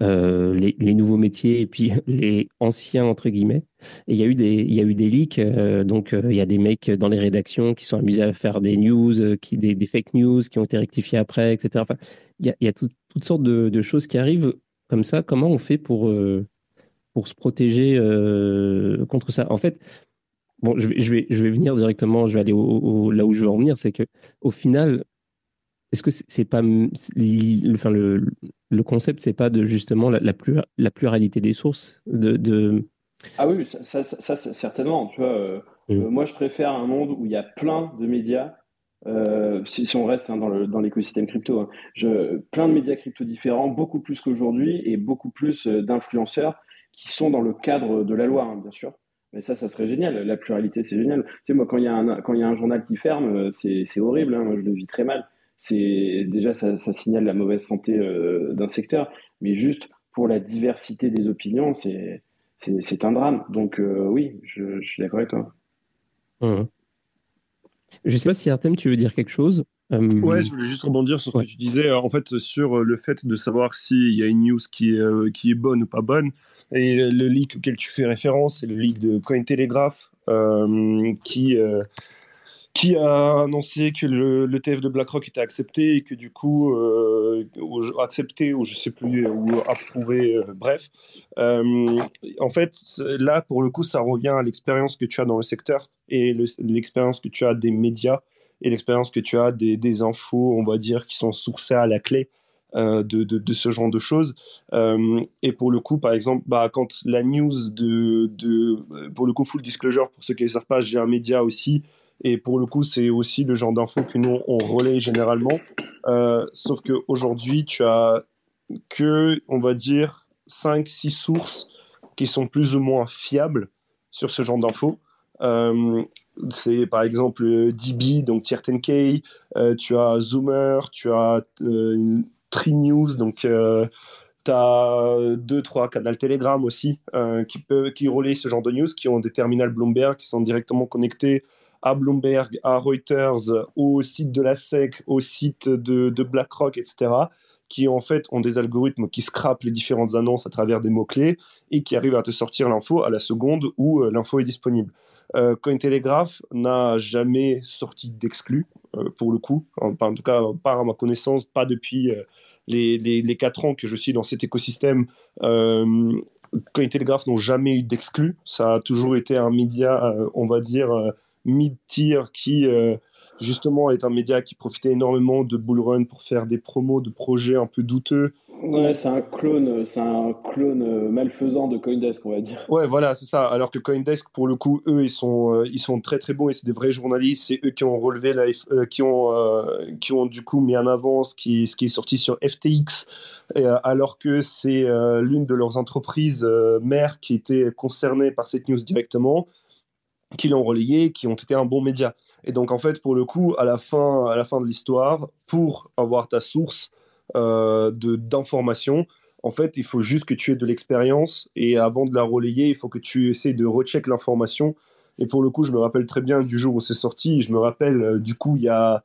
A: les, les, nouveaux métiers et puis les anciens entre guillemets. Et il y a eu des il y a eu des leaks donc il y a des mecs dans les rédactions qui sont amusés à faire des news qui des, fake news qui ont été rectifiés après etc enfin il y a, il y a toutes sortes de choses qui arrivent comme ça, comment on fait pour, euh, pour se protéger euh, contre ça? En fait, bon, je vais, je, vais, je vais venir directement, je vais aller au, là où je veux en venir, c'est que au final, est-ce que c'est pas enfin le, le concept, c'est pas de justement la, la, la pluralité des sources de, de...
B: Ah oui, ça, ça, certainement. Tu vois, euh, mmh. moi, je préfère un monde où il y a plein de médias euh, si, on reste hein, dans l'écosystème crypto, hein. plein de médias crypto différents, beaucoup plus qu'aujourd'hui, et beaucoup plus euh, d'influenceurs qui sont dans le cadre de la loi, hein, bien sûr. Mais ça, ça serait génial. La pluralité, c'est génial. Tu sais, moi, quand il y, a un, journal qui ferme, euh, c'est horrible. Moi, je le vis très mal. Déjà, ça, signale la mauvaise santé d'un secteur. Mais juste pour la diversité des opinions, c'est un drame. Donc, oui, je, je, suis d'accord avec toi.
A: Mmh. Je ne sais pas si Artem, tu veux dire quelque chose
C: euh, Ouais, je voulais juste rebondir sur ce que tu disais, euh, en fait, sur euh, le fait de savoir s'il y a une news qui est, qui est bonne ou pas bonne. Et le leak auquel tu fais référence, c'est le leak de Cointelegraph, euh, qui, qui a annoncé que le, le, TF de BlackRock était accepté et que du coup, euh, accepté ou je sais plus, ou approuvé, euh, bref. Euh, en fait, là, pour le coup, ça revient à l'expérience que tu as dans le secteur et l'expérience que tu as des médias et l'expérience que tu as des, infos, on va dire, qui sont sourcées à la clé. De, ce genre de choses. Et pour le coup, par exemple, bah, quand la news de, de, pour le coup, full disclosure, pour ceux qui ne savent pas, j'ai un média aussi et pour le coup, c'est aussi le genre d'infos que nous, on relaie généralement. Euh, sauf qu'aujourd'hui, tu as que, on va dire, 5-6 sources qui sont plus ou moins fiables sur ce genre d'infos. Euh, c'est par exemple DB, donc Tier 10K, euh, tu as Zoomer, tu as euh, Tree News, donc tu as 2-3 canaux Telegram aussi qui, peuvent, qui relaient ce genre de news, qui ont des terminals Bloomberg, qui sont directement connectés à Bloomberg, à Reuters, au site de la SEC, au site de, BlackRock, etc qui en fait ont des algorithmes qui scrapent les différentes annonces à travers des mots-clés et qui arrivent à te sortir l'info à la seconde où euh, l'info est disponible. Euh, Cointelegraph n'a jamais sorti d'exclus, euh, pour le coup, en, tout cas pas à ma connaissance, pas depuis les, les, les, 4 ans que je suis dans cet écosystème. Cointelegraph n'ont jamais eu d'exclus, ça a toujours été un média, on va dire, mid-tier qui justement est un média qui profitait énormément de Bullrun pour faire des promos de projets un peu douteux.
B: Ouais, c'est un clone, c'est un clone euh, malfaisant de CoinDesk, on va dire.
C: Ouais, voilà, c'est ça. Alors que CoinDesk, pour le coup, eux, ils sont, euh, ils sont très très bons et c'est des vrais journalistes. C'est eux qui ont relevé la, euh, qui ont, qui ont du coup mis en avant ce qui, ce qui est sorti sur FTX, alors que c'est l'une de leurs entreprises mères qui était concernée par cette news directement, qui l'ont relayé, qui ont été un bon média. Et donc, en fait, pour le coup, à la fin, à la fin de l'histoire, pour avoir ta source euh, d'information, en fait, il faut juste que tu aies de l'expérience et avant de la relayer, il faut que tu essaies de recheck l'information. Et pour le coup, je me rappelle très bien du jour où c'est sorti. Je me rappelle, euh, du coup, il y a.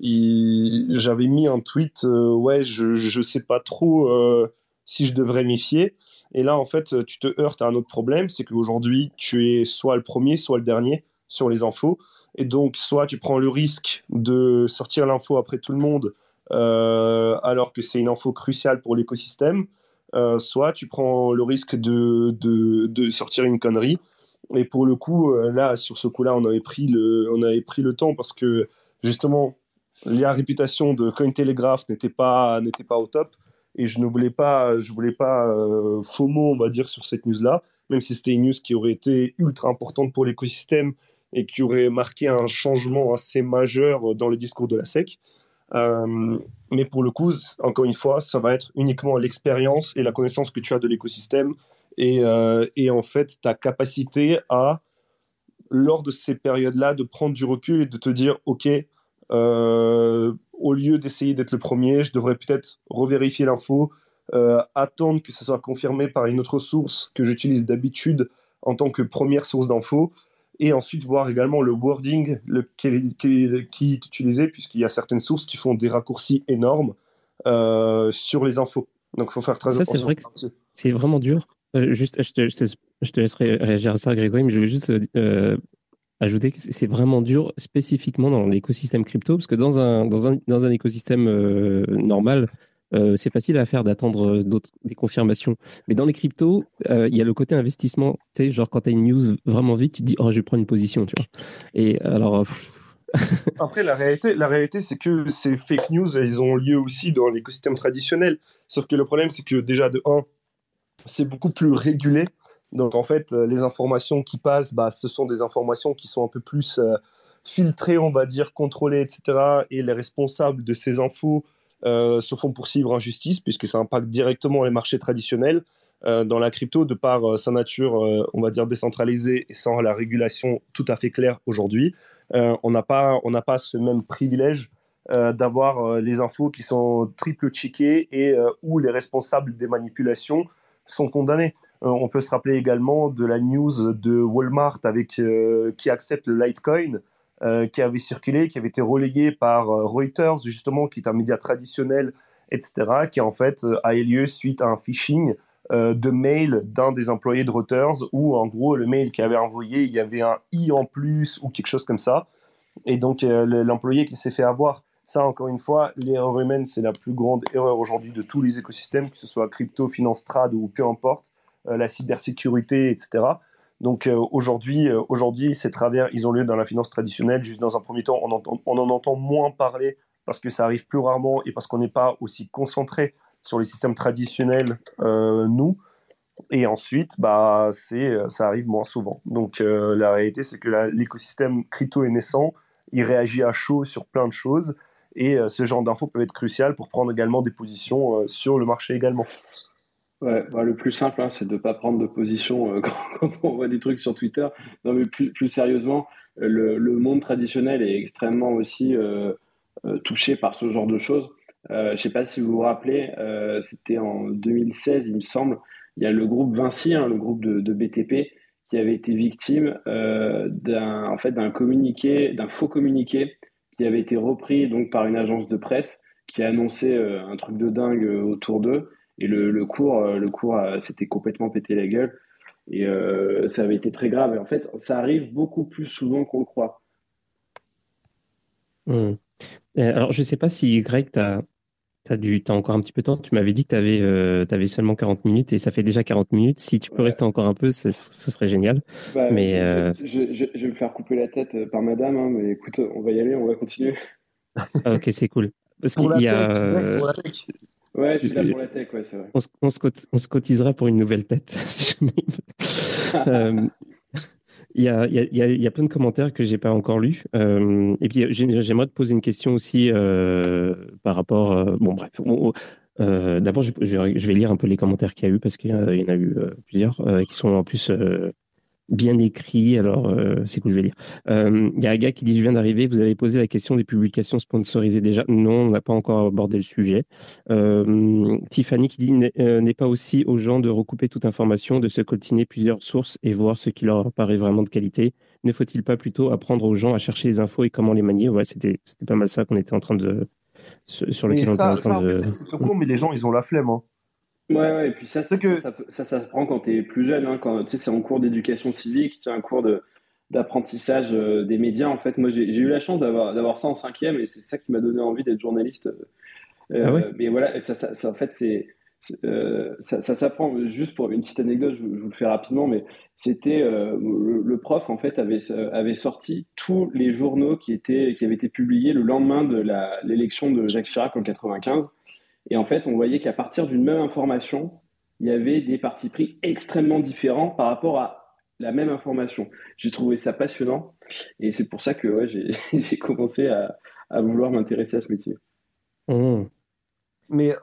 C: J'avais mis un tweet, euh, ouais, je ne sais pas trop euh, si je devrais m'y fier. Et là, en fait, tu te heurtes à un autre problème, c'est qu'aujourd'hui, tu es soit le premier, soit le dernier sur les infos. Et donc, soit tu prends le risque de sortir l'info après tout le monde, euh, alors que c'est une info cruciale pour l'écosystème, euh, soit tu prends le risque de, de, de, sortir une connerie. Et pour le coup, euh, là, sur ce coup-là, on, avait pris le, on avait pris le temps parce que, justement, la réputation de Cointelegraph n'était pas, n'était pas au top. Et je ne voulais pas, je voulais pas FOMO, on va dire, sur cette news-là, même si c'était une news qui aurait été ultra importante pour l'écosystème et qui aurait marqué un changement assez majeur dans le discours de la SEC. Euh, mais pour le coup, encore une fois, ça va être uniquement l'expérience et la connaissance que tu as de l'écosystème et, euh, en fait ta capacité à, lors de ces périodes-là, de prendre du recul et de te dire, OK, euh, au lieu d'essayer d'être le premier, je devrais peut-être revérifier l'info, attendre que ce soit confirmé par une autre source que j'utilise d'habitude en tant que première source d'info et ensuite voir également le wording le, qui, qui, est utilisé, puisqu'il y a certaines sources qui font des raccourcis énormes euh, sur les infos. Donc il faut faire très
A: ça, attention. C'est vrai que c'est vraiment dur. Euh, juste, je te, je, te, laisserai réagir à ça, Grégory, mais je vais juste euh, ajouter que c'est vraiment dur spécifiquement dans l'écosystème crypto, parce que dans un, dans un, dans un écosystème normal, euh, c'est facile à faire d'attendre euh, des confirmations. Mais dans les cryptos, euh, il y a le côté investissement. Tu sais, genre quand tu as une news vraiment vite, tu te dis, oh, je vais prendre une position, tu vois. Et alors.
C: Après, la réalité, la réalité c'est que ces fake news, elles ont lieu aussi dans l'écosystème traditionnel. Sauf que le problème, c'est que déjà, de 1, c'est beaucoup plus régulé. Donc, en fait, les informations qui passent, bah, ce sont des informations qui sont un peu plus filtrées, on va dire, contrôlées, etc. Et les responsables de ces infos euh, se font poursuivre en justice puisque ça impacte directement les marchés traditionnels. Euh, dans la crypto, de par euh, sa nature, on va dire, décentralisée et sans la régulation tout à fait claire aujourd'hui, on n'a pas, pas ce même privilège d'avoir les infos qui sont triple checkées et où les responsables des manipulations sont condamnés. On peut se rappeler également de la news de Walmart avec, qui accepte le Litecoin euh, qui avait circulé, qui avait été relayé par euh, Reuters, justement, qui est un média traditionnel, etc., qui en fait euh, a eu lieu suite à un phishing de mail d'un des employés de Reuters, où en gros, le mail qu'il avait envoyé, il y avait un i en plus ou quelque chose comme ça. Et donc, l'employé qui s'est fait avoir. Ça, encore une fois, l'erreur humaine, c'est la plus grande erreur aujourd'hui de tous les écosystèmes, que ce soit crypto, finance, trad ou peu importe, la cybersécurité, etc. Donc euh, aujourd'hui, euh, aujourd'hui, ces travers, ils ont lieu dans la finance traditionnelle. Juste dans un premier temps, on, en entend moins parler parce que ça arrive plus rarement et parce qu'on n'est pas aussi concentré sur les systèmes traditionnels, euh, nous. Et ensuite, bah, ça arrive moins souvent. Donc la réalité, c'est que l'écosystème crypto est naissant, il réagit à chaud sur plein de choses. Et ce genre d'infos peut être crucial pour prendre également des positions sur le marché également.
B: Ouais, bah, le plus simple, hein, c'est de ne pas prendre de position quand, on voit des trucs sur Twitter. Non, mais plus, plus sérieusement, le, monde traditionnel est extrêmement aussi touché par ce genre de choses. je ne sais pas si vous vous rappelez, c'était en 2016, il me semble, il y a le groupe Vinci, hein, le groupe de, BTP, qui avait été victime euh, d'un en fait, communiqué, d'un faux communiqué qui avait été repris donc par une agence de presse qui a annoncé euh, un truc de dingue euh, autour d'eux. Et le, le cours, le cours s'était complètement pété la gueule. Et ça avait été très grave. Et en fait, ça arrive beaucoup plus souvent qu'on le croit.
A: Mmh. Alors, je ne sais pas si Greg, tu as, encore un petit peu de temps. Tu m'avais dit que tu avais, euh, avais, seulement 40 minutes et ça fait déjà 40 minutes. Si tu peux rester encore un peu, ce serait génial.
B: Bah, mais euh, je, je, vais me faire couper la tête par madame, hein, mais écoute, on va y aller, on va continuer.
A: Ah, ok, c'est cool.
B: Parce qu'il y a. Ouais, je suis là pour la tech, ouais, c'est vrai. On se,
A: on, se cotisera pour une nouvelle tête. si euh, il y, a, il, y a, il y a, plein de commentaires que j'ai pas encore lus. Euh, et puis j'aimerais te poser une question aussi euh, par rapport. Euh, bon bref. D'abord, je, je, vais lire un peu les commentaires qu'il y a eu parce qu'il y, en a eu plusieurs qui sont en plus bien écrit. Alors, euh, c'est cool, je vais lire. Euh, il y a un gars qui dit Je viens d'arriver, vous avez posé la question des publications sponsorisées déjà. Non, on n'a pas encore abordé le sujet. Euh, Tiffany qui dit N'est pas aussi aux gens de recouper toute information, de se coltiner plusieurs sources et voir ce qui leur paraît vraiment de qualité. Ne faut-il pas plutôt apprendre aux gens à chercher les infos et comment les manier? Ouais, c'était pas mal ça qu'on était en train de. Sur lequel on était en train de.
C: C'est trop court, mais les gens, ils ont la flemme. Hein.
B: Ouais, ouais, et puis ça, ça, que... ça, ça, ça, prend quand tu es plus jeune, hein, quand tu sais, c'est en cours d'éducation civique, tu un cours de, d'apprentissage euh, des médias. En fait, moi, j'ai, eu la chance d'avoir, d'avoir ça en cinquième et c'est ça qui m'a donné envie d'être journaliste. Euh, ah mais voilà, ça, ça, en fait, c'est, euh, ça, ça s'apprend. Juste pour une petite anecdote, je, vous le fais rapidement, mais c'était le, prof en fait avait avait sorti tous les journaux qui étaient qui avaient été publiés le lendemain de la, l'élection de Jacques Chirac en 95. Et en fait, on voyait qu'à partir d'une même information, il y avait des partis pris extrêmement différents par rapport à la même information. J'ai trouvé ça passionnant et c'est pour ça que ouais, j'ai commencé à, à vouloir m'intéresser à ce métier.
C: Mmh. Mais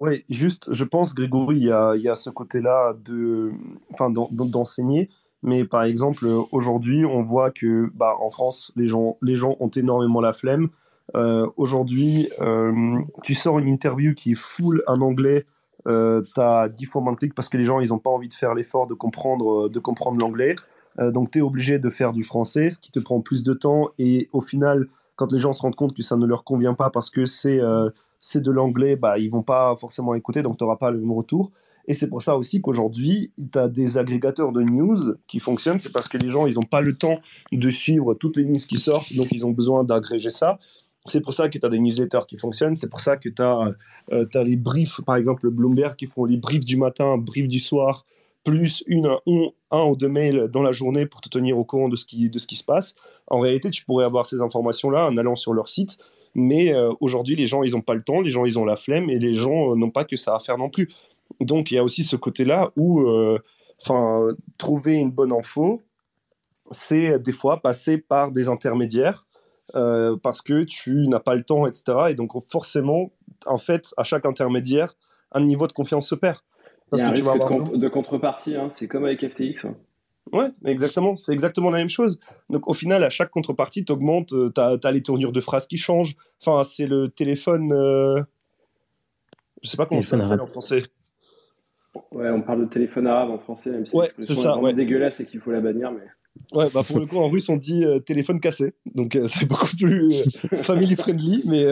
C: ouais. juste, je pense, Grégory, il y a, il y a ce côté-là de, enfin, d'enseigner. Mais par exemple, aujourd'hui, on voit que bah, en France, les gens, les gens ont énormément la flemme. Euh, aujourd'hui, euh, tu sors une interview qui est full en anglais, euh, tu as 10 fois moins de clics parce que les gens, ils n'ont pas envie de faire l'effort de comprendre, de comprendre l'anglais. donc, tu es obligé de faire du français, ce qui te prend plus de temps. Et au final, quand les gens se rendent compte que ça ne leur convient pas parce que c'est c'est de l'anglais, bah, ils vont pas forcément écouter, donc tu n'auras pas le même retour. Et c'est pour ça aussi qu'aujourd'hui, tu as des agrégateurs de news qui fonctionnent. C'est parce que les gens, ils n'ont pas le temps de suivre toutes les news qui sortent, donc ils ont besoin d'agréger ça. C'est pour ça que tu as des newsletters qui fonctionnent. C'est pour ça que tu as, euh, les briefs, par exemple, Bloomberg, qui font les briefs du matin, briefs du soir, plus une, un, ou deux mails dans la journée pour te tenir au courant de ce qui, se passe. En réalité, tu pourrais avoir ces informations-là en allant sur leur site. Mais euh, aujourd'hui, les gens, ils n'ont pas le temps, les gens, ils ont la flemme et les gens euh, n'ont pas que ça à faire non plus. Donc, il y a aussi ce côté-là où trouver une bonne info, c'est des fois passer par des intermédiaires euh, parce que tu n'as pas le temps, etc. Et donc forcément, en fait, à chaque intermédiaire, un niveau de confiance se perd.
B: Parce Il y a un risque de, contrepartie, hein. c'est comme avec FTX. Hein.
C: Ouais, exactement, c'est exactement la même chose. Donc au final, à chaque contrepartie, tu augmentes, euh, tu as, les tournures de phrases qui changent. Enfin, c'est le téléphone. Euh... Je sais pas comment ça s'appelle en français.
B: Ouais, on parle de téléphone arabe en français, même si
C: ouais, c'est ça,
B: ouais. dégueulaise et qu'il faut la bannir. Mais...
C: Ouais, bah pour le coup, en russe, on dit euh, téléphone cassé. Donc, euh, c'est beaucoup plus euh, family friendly. Mais,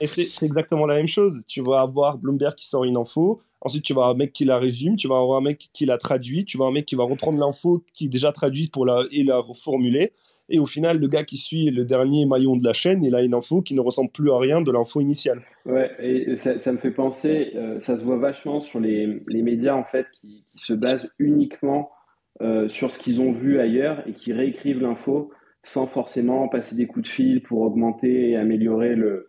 C: mais, c'est exactement la même chose. Tu vas avoir Bloomberg qui sort une info. Ensuite, tu vas avoir un mec qui la résume. Tu vas avoir un mec qui la traduit. Tu vas avoir un mec qui va reprendre l'info qui est déjà traduite pour la, et la reformuler. Et au final, le gars qui suit le dernier maillon de la chaîne, il a une info qui ne ressemble plus à rien de l'info initiale.
B: Ouais, et ça, me fait penser, ça se voit vachement sur les, les médias en fait qui se basent uniquement euh, sur ce qu'ils ont vu ailleurs et qui réécrivent l'info sans forcément passer des coups de fil pour augmenter et améliorer le,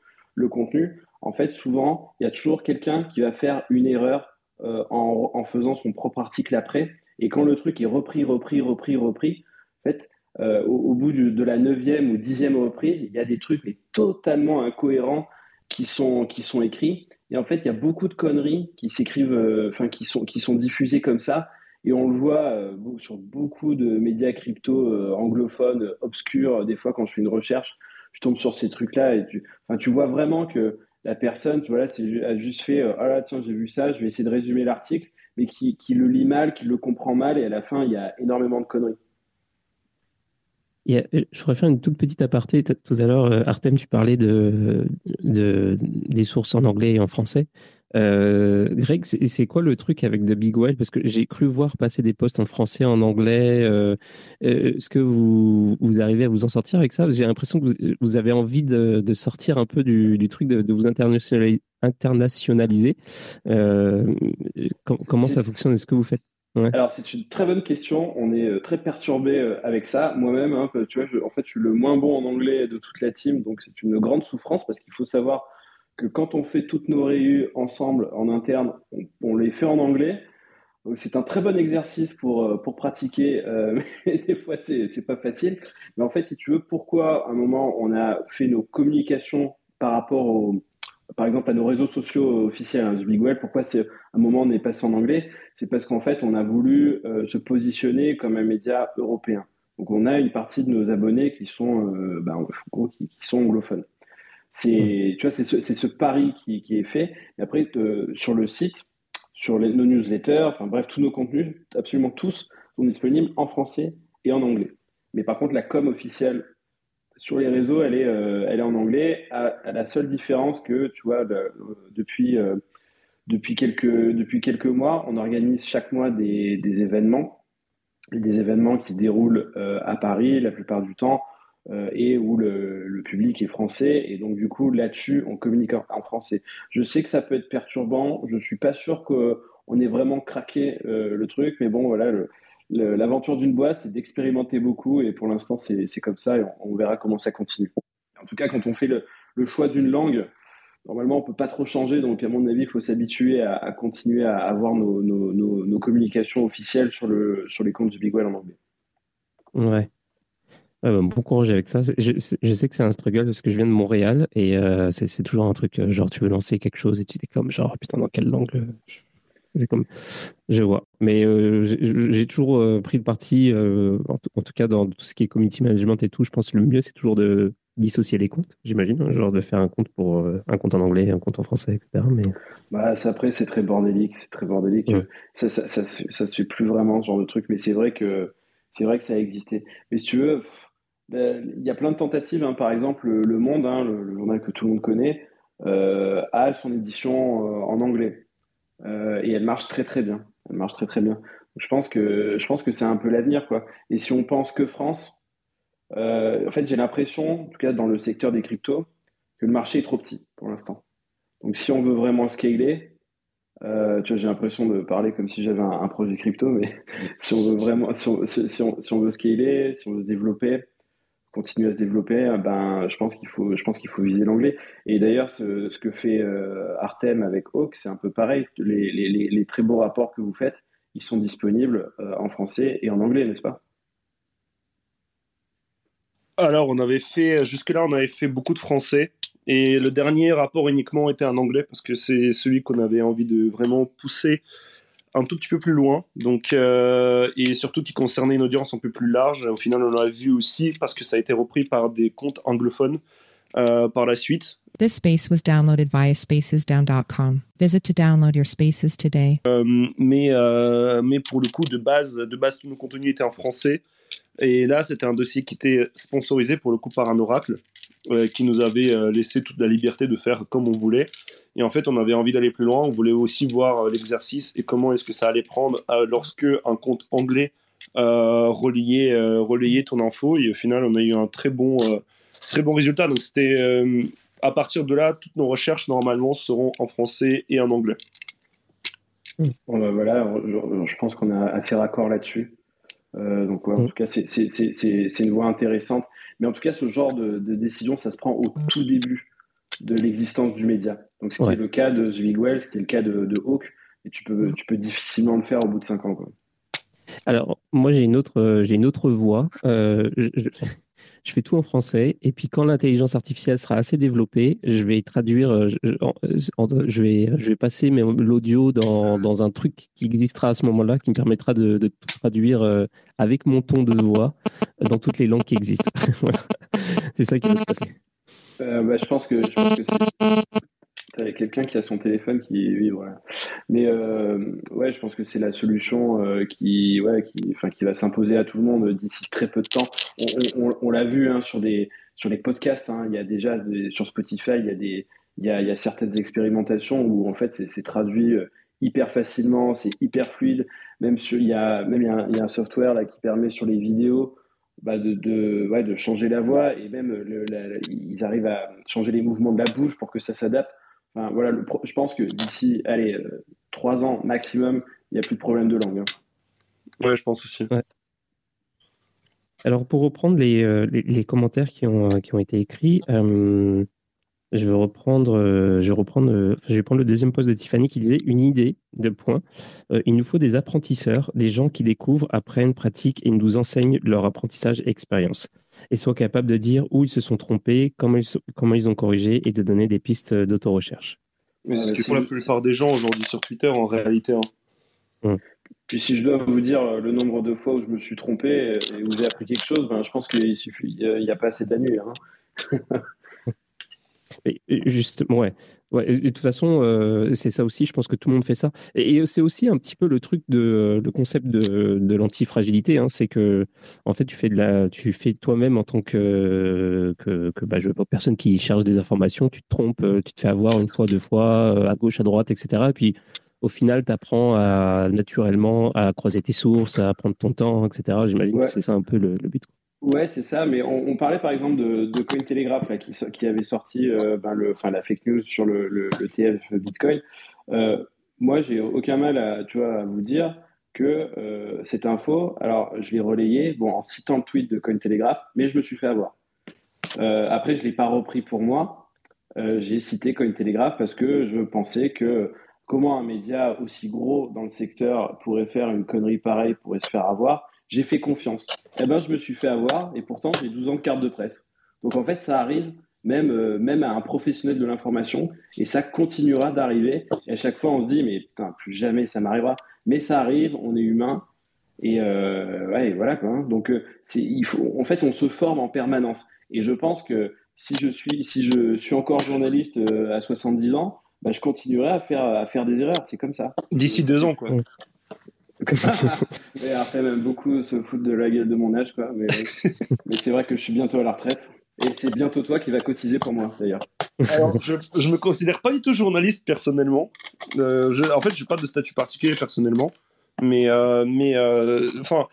B: contenu. En fait, souvent, il y a toujours quelqu'un qui va faire une erreur euh, en, faisant son propre article après. Et quand le truc est repris, repris, repris, repris, en fait, au, bout de la neuvième ou dixième reprise, il y a des trucs mais totalement incohérents qui sont, qui sont écrits. Et en fait, il y a beaucoup de conneries qui s'écrivent, enfin, qui sont, qui sont diffusées comme ça. Et on le voit sur beaucoup de médias crypto anglophones, obscurs. Des fois, quand je fais une recherche, je tombe sur ces trucs-là et tu, enfin, tu vois vraiment que la personne, a juste fait Ah là, tiens, j'ai vu ça, je vais essayer de résumer l'article, mais qui, le lit mal, qui le comprend mal, et à la fin, il y a énormément de conneries.
A: Euh, je voudrais faire une toute petite aparté. Tout à l'heure, euh, Artem, tu parlais de, de, des sources en anglais et en français. Euh, Greg, c'est quoi le truc avec The Big Whale Parce que j'ai cru voir passer des posts en français, en anglais. Euh, Est-ce que vous, vous arrivez à vous en sortir avec ça? J'ai l'impression que vous, vous, avez envie de, de, sortir un peu du, du truc, de, de vous internationaliser. internationaliser. comment ça fonctionne? Est-ce que vous faites?
B: Alors, c'est une très bonne question. On est euh, très perturbé euh, avec ça. Moi-même, hein, tu vois, en fait, je suis le moins bon en anglais de toute la team, donc c'est une grande souffrance parce qu'il faut savoir que quand on fait toutes nos réunions ensemble en interne, on, les fait en anglais. C'est un très bon exercice pour, euh, pour pratiquer, mais des fois, c'est pas facile. Mais en fait, si tu veux, pourquoi à un moment on a fait nos communications par rapport au, par exemple à nos réseaux sociaux officiels, hein, The pourquoi c'est un moment on est passé en anglais? C'est parce qu'en fait on a voulu euh, se positionner comme un média européen. Donc on a une partie de nos abonnés qui sont, euh, ben, qui, sont anglophones. C'est, tu vois, c'est ce, ce, pari qui, qui, est fait. Et après, sur le site, sur nos newsletters, enfin bref, tous nos contenus, absolument tous, sont disponibles en français et en anglais. Mais par contre, la com officielle sur les réseaux, elle est, euh, elle est en anglais, à, la seule différence que, tu vois, depuis, euh, depuis, quelques, depuis quelques mois, on organise chaque mois des, des événements, des événements qui se déroulent euh, à Paris la plupart du temps, et où le, le, public est français, et donc du coup, là-dessus, on communique en, français. Je sais que ça peut être perturbant, je suis pas sûr qu'on ait vraiment craqué le truc, mais bon, voilà, le, l'aventure d'une boîte, c'est d'expérimenter beaucoup et pour l'instant, c'est comme ça et on, verra comment ça continue. En tout cas, quand on fait le, choix d'une langue, normalement, on peut pas trop changer. Donc, à mon avis, il faut s'habituer à, continuer à avoir nos, communications officielles sur, le, sur les comptes du Big Well en anglais.
A: Ouais. Bah, bon courage avec ça. Je, sais que c'est un struggle parce que je viens de Montréal et euh, c'est toujours un truc, euh, genre, tu veux lancer quelque chose et tu dis comme, genre, putain, dans quelle langue euh, c'est comme, je vois. Mais euh, j'ai toujours euh, pris le parti, euh, en, tout cas dans tout ce qui est community management et tout. Je pense que le mieux, c'est toujours de dissocier les comptes, j'imagine, hein, genre de faire un compte pour un compte en anglais, un compte en français, etc. Mais
B: bah, après, c'est très bordélique, c'est très bordélique. Ça, ça, ça, ça, se fait plus vraiment ce genre de truc, mais c'est vrai que c'est vrai que ça a existé. Mais si tu veux, il y a plein de tentatives. Hein. Par exemple, Le Monde, hein, le, journal que tout le monde connaît, a son édition en anglais. Euh, et elle marche très très bien. Elle marche très très bien. je pense que que c'est un peu l'avenir. Et si on pense que France, euh, en fait j'ai l'impression, en tout cas dans le secteur des cryptos, que le marché est trop petit pour l'instant. Donc si on veut vraiment scaler, euh, tu vois, j'ai l'impression de parler comme si j'avais un, projet crypto, mais si on veut vraiment, si on veut scaler, si on veut se développer, continuer à se développer, euh, ben, je pense qu'il faut, viser l'anglais. Et d'ailleurs, ce, que fait euh, Artem avec Hawk, c'est un peu pareil. Les, très beaux rapports que vous faites, ils sont disponibles euh, en français et en anglais, n'est-ce pas?
C: Alors, on avait fait, jusque-là, on avait fait beaucoup de français. Et le dernier rapport uniquement était en anglais parce que c'est celui qu'on avait envie de vraiment pousser un tout petit peu plus loin, donc euh, et surtout qui concernait une audience un peu plus large. Au final, on l'a vu aussi parce que ça a été repris par des comptes anglophones euh, par la suite.
D: This space was downloaded via spacesdown.com. Visit to download your spaces today.
C: Euh, mais mais pour le coup, de base, de base, tout nos contenus étaient en français. Et là, c'était un dossier qui était sponsorisé pour le coup par un oracle. Euh, qui nous avait euh, laissé toute la liberté de faire comme on voulait. Et en fait, on avait envie d'aller plus loin. On voulait aussi voir euh, l'exercice et comment est-ce que ça allait prendre lorsque un compte anglais relayait, relayait ton info. Et au final, on a eu un très bon, très bon résultat. Donc, c'était à partir de là, toutes nos recherches normalement seront en français et en anglais.
B: Bon, bah, voilà, je, pense qu'on a assez raccord là-dessus. donc, en tout cas, c'est une voie intéressante. Mais en tout cas, ce genre de, décision, ça se prend au tout début de l'existence du média. Donc, ce qui est le cas de The Big Well, ce qui est le cas de, Hawk, et tu peux, tu peux difficilement le faire au bout de 5 ans.
A: Alors, moi, j'ai une autre, j'ai une autre voix. je, je, fais tout en français. Et puis, quand l'intelligence artificielle sera assez développée, je vais traduire, je, je vais, je vais passer l'audio dans, dans un truc qui existera à ce moment-là, qui me permettra de, traduire avec mon ton de voix dans toutes les langues qui existent. voilà. C'est ça qui va se passer.
B: Euh, bah, je pense que, je pense que c'est quelqu'un qui a son téléphone qui vibre. Mais euh, ouais, je pense que c'est la solution euh, qui, ouais, qui, enfin, qui va s'imposer à tout le monde d'ici très peu de temps. On, l'a vu hein, sur des, sur les podcasts. Hein, il y a déjà sur Spotify, il y a des, il y a, il y a certaines expérimentations où en fait c'est traduit hyper facilement, c'est hyper fluide. Même sur, il y a, même il y a, un, software là qui permet sur les vidéos bah de, de, ouais, de changer la voix et même ils arrivent à changer les mouvements de la bouche pour que ça s'adapte. Enfin, voilà, le, je pense que d'ici, allez, euh, trois ans maximum, il n'y a plus de problème de langue. Hein.
C: Ouais, je pense aussi.
A: Alors, pour reprendre les, euh, les, les, commentaires qui ont, qui ont été écrits, euh, je vais reprendre, euh, je vais reprendre, euh, je vais prendre le deuxième poste de Tiffany qui disait une idée de point. Euh, il nous faut des apprentisseurs, des gens qui découvrent, apprennent, pratiquent et nous enseignent leur apprentissage et expérience et soient capables de dire où ils se sont trompés, comment ils, comment ils ont corrigé et de donner des pistes d'auto-recherche.
C: Mais c'est ce qu'ils font la plupart des gens aujourd'hui sur Twitter en réalité. Hein.
B: Hum. Puis si je dois vous dire le nombre de fois où je me suis trompé et où j'ai appris quelque chose, ben, je pense qu'il suffit, il n'y a pas assez d'années. Hein.
A: justement, ouais. ouais. de toute façon, euh, c'est ça aussi. Je pense que tout le monde fait ça. Et, c'est aussi un petit peu le truc de le concept de, de l'antifragilité. Hein, c'est que en fait, tu fais de la, tu fais toi-même en tant que que, que bah, je, personne qui cherche des informations. Tu te trompes, euh, tu te fais avoir une fois, deux fois, euh, à gauche, à droite, etc. Et puis au final, tu apprends à, naturellement à croiser tes sources, à prendre ton temps, etc. J'imagine que c'est ça un peu le, le but.
B: Ouais, c'est ça. Mais on, parlait par exemple de, Cointelegraph qui, avait sorti euh, ben, la fake news sur le, le, TF Bitcoin. Euh, moi, j'ai aucun mal à, tu vois, à vous dire que euh, cette info, alors je l'ai relayée bon, en citant le tweet de Cointelegraph, mais je me suis fait avoir. Euh, après, je ne l'ai pas repris pour moi. j'ai cité Cointelegraph parce que je pensais que comment un média aussi gros dans le secteur pourrait faire une connerie pareille, pourrait se faire avoir j'ai fait confiance. Eh ben, je me suis fait avoir et pourtant j'ai 12 ans de carte de presse. Donc en fait, ça arrive même, euh, même à un professionnel de l'information et ça continuera d'arriver. Et à chaque fois, on se dit, mais putain, plus jamais ça m'arrivera. Mais ça arrive, on est humain. Et, euh, ouais, voilà quoi. Hein. Donc, euh, c'est, il faut, en fait, on se forme en permanence. Et je pense que si je suis, si je suis encore journaliste à 70 ans, bah, je continuerai à faire, à faire des erreurs. C'est comme ça.
C: D'ici deux ans, quoi.
B: Et après, même beaucoup se foutent de la gueule de mon âge, quoi. Mais, c'est vrai que je suis bientôt à la retraite. Et c'est bientôt toi qui vas cotiser pour moi, d'ailleurs.
C: Alors, je, je me considère pas du tout journaliste personnellement. Euh, je, en fait, j'ai pas de statut particulier personnellement. Mais, euh, mais euh, enfin,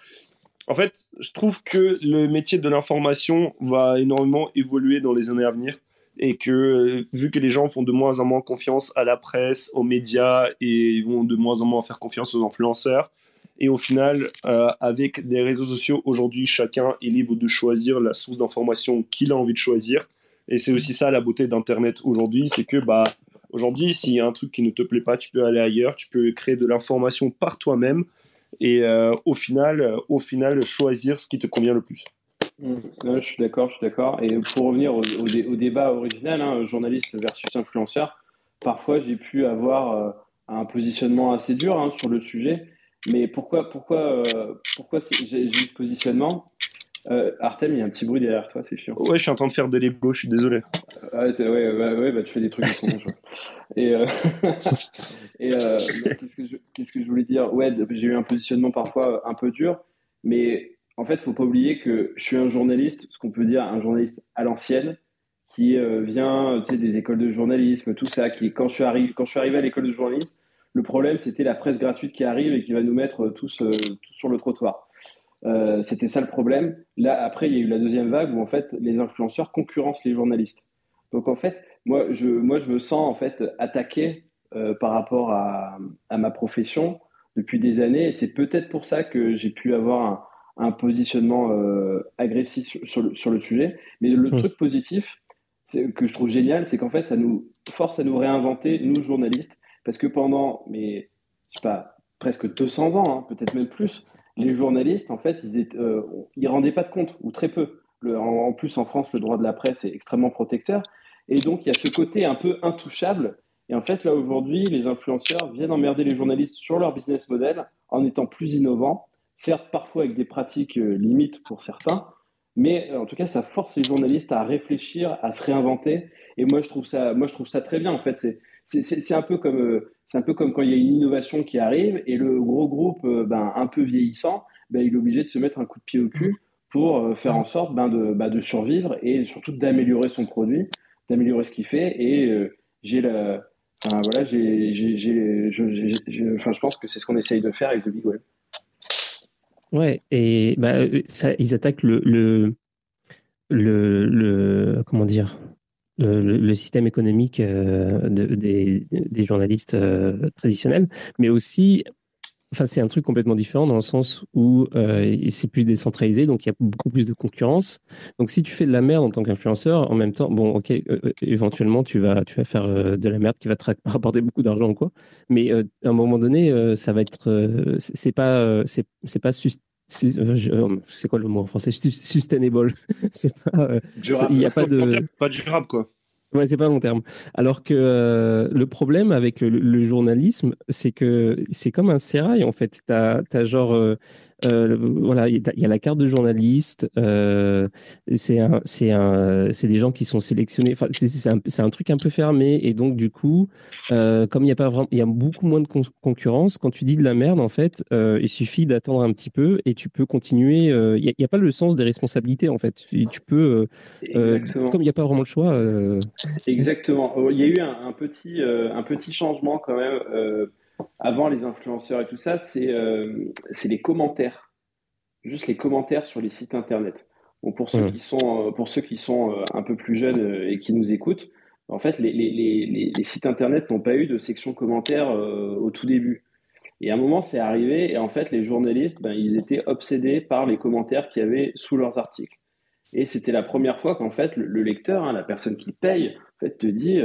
C: en fait, je trouve que le métier de l'information va énormément évoluer dans les années à venir et que vu que les gens font de moins en moins confiance à la presse, aux médias et vont de moins en moins faire confiance aux influenceurs, et au final, euh, avec des réseaux sociaux, aujourd'hui, chacun est libre de choisir la source d'information qu'il a envie de choisir. Et c'est aussi ça la beauté d'Internet aujourd'hui, c'est que bah, aujourd'hui, s'il y a un truc qui ne te plaît pas, tu peux aller ailleurs, tu peux créer de l'information par toi-même et euh, au, final, euh, au final, choisir ce qui te convient le plus.
B: Mmh. je suis d'accord, je suis d'accord. Et pour revenir au, débat original, hein, journaliste versus influenceur, parfois j'ai pu avoir un positionnement assez dur hein, sur le sujet. Mais pourquoi, pourquoi, euh, pourquoi j'ai eu ce positionnement? Euh, Artem, il y a un petit bruit derrière toi, c'est chiant.
C: Ouais, je suis en train de faire des Lego, je suis désolé.
B: Ah, ouais, ouais, ouais bah, tu fais des trucs de ton Et, euh, et euh, qu'est-ce, que je, qu'est-ce que je voulais dire? Ouais, j'ai eu un positionnement parfois un peu dur, mais en fait, il faut pas oublier que je suis un journaliste, ce qu'on peut dire un journaliste à l'ancienne, qui vient tu sais, des écoles de journalisme, tout ça, qui, quand je suis, arrivé, quand je suis arrivé à l'école de journalisme, le problème, c'était la presse gratuite qui arrive et qui va nous mettre tous, euh, sur le trottoir. Euh, c'était ça le problème. Là, après, il y a eu la deuxième vague où en fait les influenceurs concurrencent les journalistes. Donc en fait, moi, je, moi, je me sens en fait attaqué euh, par rapport à, ma profession depuis des années. Et c'est peut-être pour ça que j'ai pu avoir un, positionnement agressif sur, le, sujet. Mais le mmh. truc positif que je trouve génial, c'est qu'en fait, ça nous force à nous réinventer, nous journalistes, parce que pendant, mais, je sais pas, presque 200 ans, hein, peut-être même plus, les journalistes, en fait, ils ne rendaient pas de compte, ou très peu. en, plus, en France, le droit de la presse est extrêmement protecteur. Et donc, il y a ce côté un peu intouchable. Et en fait, là, aujourd'hui, les influenceurs viennent emmerder les journalistes sur leur business model en étant plus innovants, certes parfois avec des pratiques limites pour certains, mais en tout cas, ça force les journalistes à réfléchir, à se réinventer. Et moi, je trouve ça, très bien. En fait, c'est un peu comme c'est un peu comme quand il y a une innovation qui arrive et le gros groupe, euh, ben, un peu vieillissant, ben, il est obligé de se mettre un coup de pied au cul pour euh, faire en sorte ben, de, survivre et surtout d'améliorer son produit, d'améliorer ce qu'il fait. Et euh, je pense que c'est ce qu'on essaye de faire avec The Big Web.
A: Ouais, et bah, ça, ils attaquent le, le, le, le comment dire le, système économique euh, des, journalistes euh, traditionnels, mais aussi, enfin, c'est un truc complètement différent dans le sens où euh, c'est plus décentralisé, donc il y a beaucoup plus de concurrence. Donc, si tu fais de la merde en tant qu'influenceur, en même temps, bon, ok, éventuellement, tu vas, tu vas faire de la merde qui va te rapporter beaucoup d'argent ou quoi, mais à un moment donné, ça va être, c'est pas, c'est pas c'est quoi le mot en français? Sustainable. c'est pas. Il n'y a pas de.
C: Pas durable, quoi.
A: Ouais, c'est pas long terme. Alors que euh, le problème avec le, journalisme, c'est que c'est comme un sérail en fait. T'as as genre euh, euh, voilà, il y, a la carte de journaliste. Euh, c'est un, c'est un, c'est des gens qui sont sélectionnés. Enfin, c'est un, c'est un truc un peu fermé et donc du coup, euh, comme il y a pas vraiment, il y a beaucoup moins de concurrence. Quand tu dis de la merde, en fait, il suffit d'attendre un petit peu et tu peux continuer. Il n'y a, a, pas le sens des responsabilités en fait. Tu, tu peux, comme il n'y a pas vraiment le choix.
B: Exactement. Il y a eu un, un petit, un petit changement quand même avant les influenceurs et tout ça, euh, c'est les commentaires. Juste les commentaires sur les sites internet. Bon, pour, ceux qui sont, euh, pour ceux qui sont euh, un peu plus jeunes et qui nous écoutent, en fait, les, les, les, les sites internet n'ont pas eu de section commentaires au tout début. Et à un moment, c'est arrivé, et en fait, les journalistes, ben, ils étaient obsédés par les commentaires qu'il y avait sous leurs articles. Et c'était la première fois qu'en fait, le, lecteur, hein, la personne qui paye, en fait, te dit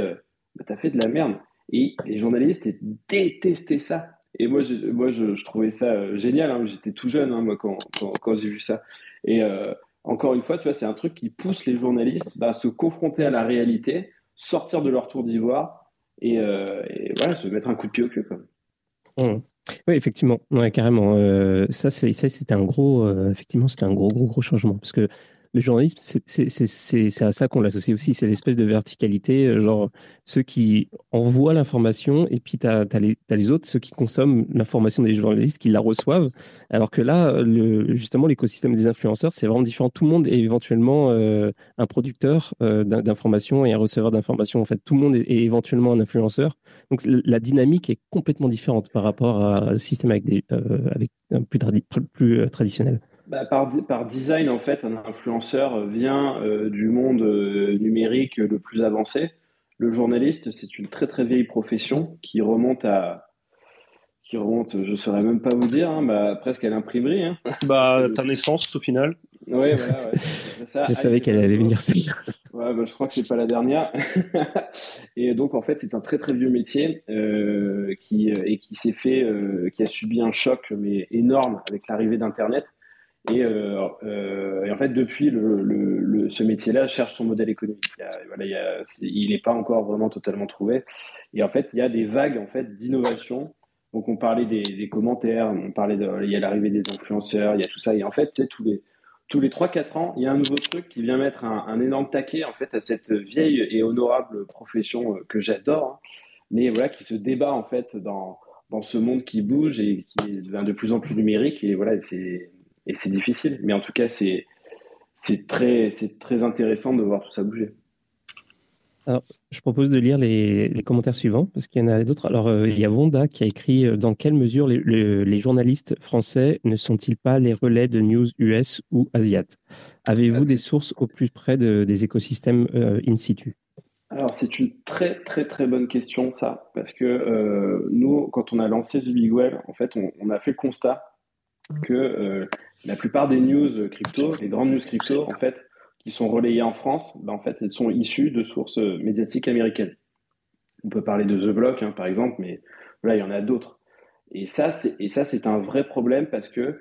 B: bah, T'as fait de la merde. Et les journalistes détestaient ça. Et moi, je, moi, je, trouvais ça euh, génial. Hein. J'étais tout jeune, hein, moi, quand, quand, j'ai vu ça. Et euh, encore une fois, tu vois, c'est un truc qui pousse les journalistes bah, à se confronter à la réalité, sortir de leur tour d'ivoire et, euh, voilà, se mettre un coup de pied au cul.
A: Mmh. Oui, effectivement, ouais, carrément. ça, c'était un gros, effectivement, c'était un gros, gros, gros changement parce que le journalisme, c'est à ça qu'on l'associe aussi, c'est l'espèce de verticalité, euh, genre ceux qui envoient l'information et puis tu as, les autres, ceux qui consomment l'information des journalistes, qui la reçoivent. Alors que là, le, justement, l'écosystème des influenceurs, c'est vraiment différent. Tout le monde est éventuellement euh, un producteur euh, d'informations et un receveur d'informations. En fait, tout le monde est, éventuellement un influenceur. Donc la dynamique est complètement différente par rapport à un système avec, des, plus traditionnel.
B: Bah, par, par, design, en fait, un influenceur vient euh, du monde euh, numérique le plus avancé. Le journaliste, c'est une très très vieille profession qui remonte à qui remonte, je ne saurais même pas vous dire, hein, bah, presque à l'imprimerie. Hein.
C: Bah, ta naissance au final.
B: Oui, voilà. Ouais.
A: je savais qu'elle allait venir celle-là.
B: Ouais, bah, je crois que c'est pas la dernière. et donc en fait, c'est un très très vieux métier euh, qui et qui s'est fait, qui a subi un choc mais énorme avec l'arrivée d'Internet. Euh, euh, et, en fait, depuis, ce métier-là cherche son modèle économique. Il n'est pas encore vraiment totalement trouvé. Et en fait, il y a des vagues en fait d'innovation. Donc, on parlait des, commentaires, on parlait de, il y a l'arrivée des influenceurs, il y a tout ça. Et en fait, tous les tous les 3-4 ans, il y a un nouveau truc qui vient mettre un, énorme taquet en fait à cette vieille et honorable profession euh, que j'adore, hein. mais voilà qui se débat en fait dans dans ce monde qui bouge et qui devient de plus en plus numérique. Et voilà, c'est et c'est difficile. Mais en tout cas, c'est très, très intéressant de voir tout ça bouger.
A: Alors, je propose de lire les, commentaires suivants, parce qu'il y en a d'autres. Alors, euh, il y a Vonda qui a écrit euh, Dans quelle mesure les, les, journalistes français ne sont-ils pas les relais de news US ou Asiat Avez-vous ah, des sources au plus près de, des écosystèmes euh, in situ?
B: Alors, c'est une très, très, très bonne question, ça, parce que nous, quand on a lancé The Big Well, en fait, on, on a fait le constat que la plupart des news crypto, les grandes news crypto, en fait, qui sont relayées en France, ben, en fait, elles sont issues de sources médiatiques américaines. On peut parler de The Block, hein, par exemple, mais voilà, il y en a d'autres. Et ça, c'est un vrai problème parce que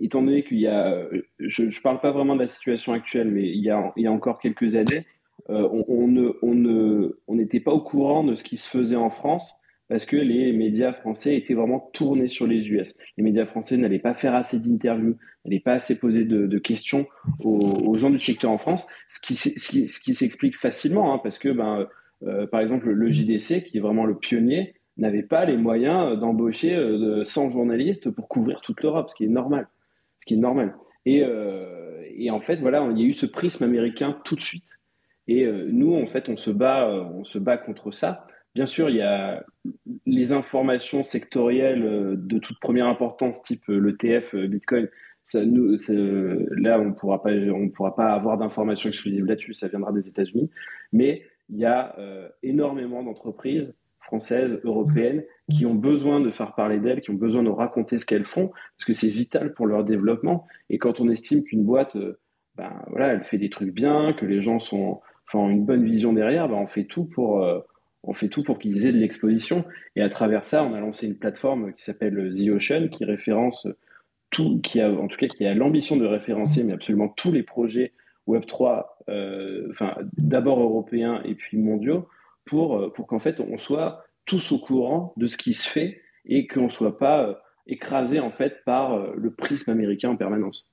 B: étant donné qu'il y a, je ne parle pas vraiment de la situation actuelle, mais il y a, il y a encore quelques années, on, on, ne, on, ne, on n'était pas au courant de ce qui se faisait en France parce que les médias français étaient vraiment tournés sur les US. Les médias français n'allaient pas faire assez d'interviews, n'allaient pas assez poser de, questions aux, gens du secteur en France, ce qui, s'explique facilement, hein, parce que, ben, euh, par exemple, le JDC, qui est vraiment le pionnier, n'avait pas les moyens d'embaucher 100 euh, journalistes pour couvrir toute l'Europe, ce qui est normal. Ce qui est normal. Et, euh, et, en fait, voilà, il y a eu ce prisme américain tout de suite. Et nous, en fait, on se bat contre ça. Bien sûr, il y a les informations sectorielles euh, de toute première importance, type euh, l'ETF, euh, Bitcoin. Là, on on pourra pas avoir d'informations exclusives là-dessus. Ça viendra des États-Unis. Mais il y a énormément d'entreprises françaises, européennes, qui ont besoin de faire parler d'elles, qui ont besoin de raconter ce qu'elles font, parce que c'est vital pour leur développement. Et quand on estime qu'une boîte, ben, voilà, elle fait des trucs bien, que les gens sont, ont une bonne vision derrière, ben, on fait tout pour on fait tout pour qu'ils aient de l'exposition. Et à travers ça, on a lancé une plateforme qui s'appelle The Ocean, qui référence tout, qui a, en tout cas, qui a l'ambition de référencer, mais absolument tous les projets Web3, euh, d'abord européens et puis mondiaux, pour, euh, pour qu'en fait, on soit tous au courant de ce qui se fait et qu'on ne soit pas euh, écrasé, en fait, par le prisme américain en permanence.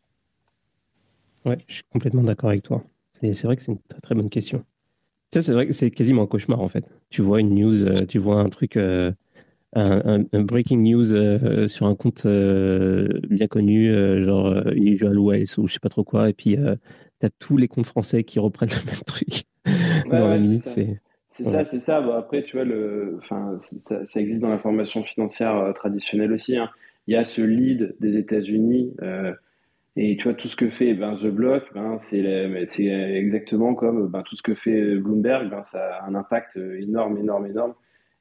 A: Ouais, je suis complètement d'accord avec toi. C'est vrai que c'est une très, très bonne question. Ça, c'est vrai que c'est quasiment un cauchemar en fait. Tu vois une news, euh, tu vois un truc, euh, un, breaking news euh, sur un compte bien connu, genre Unusual Wealth ou je sais pas trop quoi, et puis tu as tous les comptes français qui reprennent le même truc dans la minute.
B: C'est ça, c'est ça. après, tu vois, le, enfin, ça, existe dans l'information financière traditionnelle aussi. Hein. Il y a ce lead des États-Unis. Et tu vois, tout ce que fait ben, The Block, ben, c'est exactement comme ben, tout ce que fait Bloomberg, ben, ça a un impact énorme, énorme, énorme.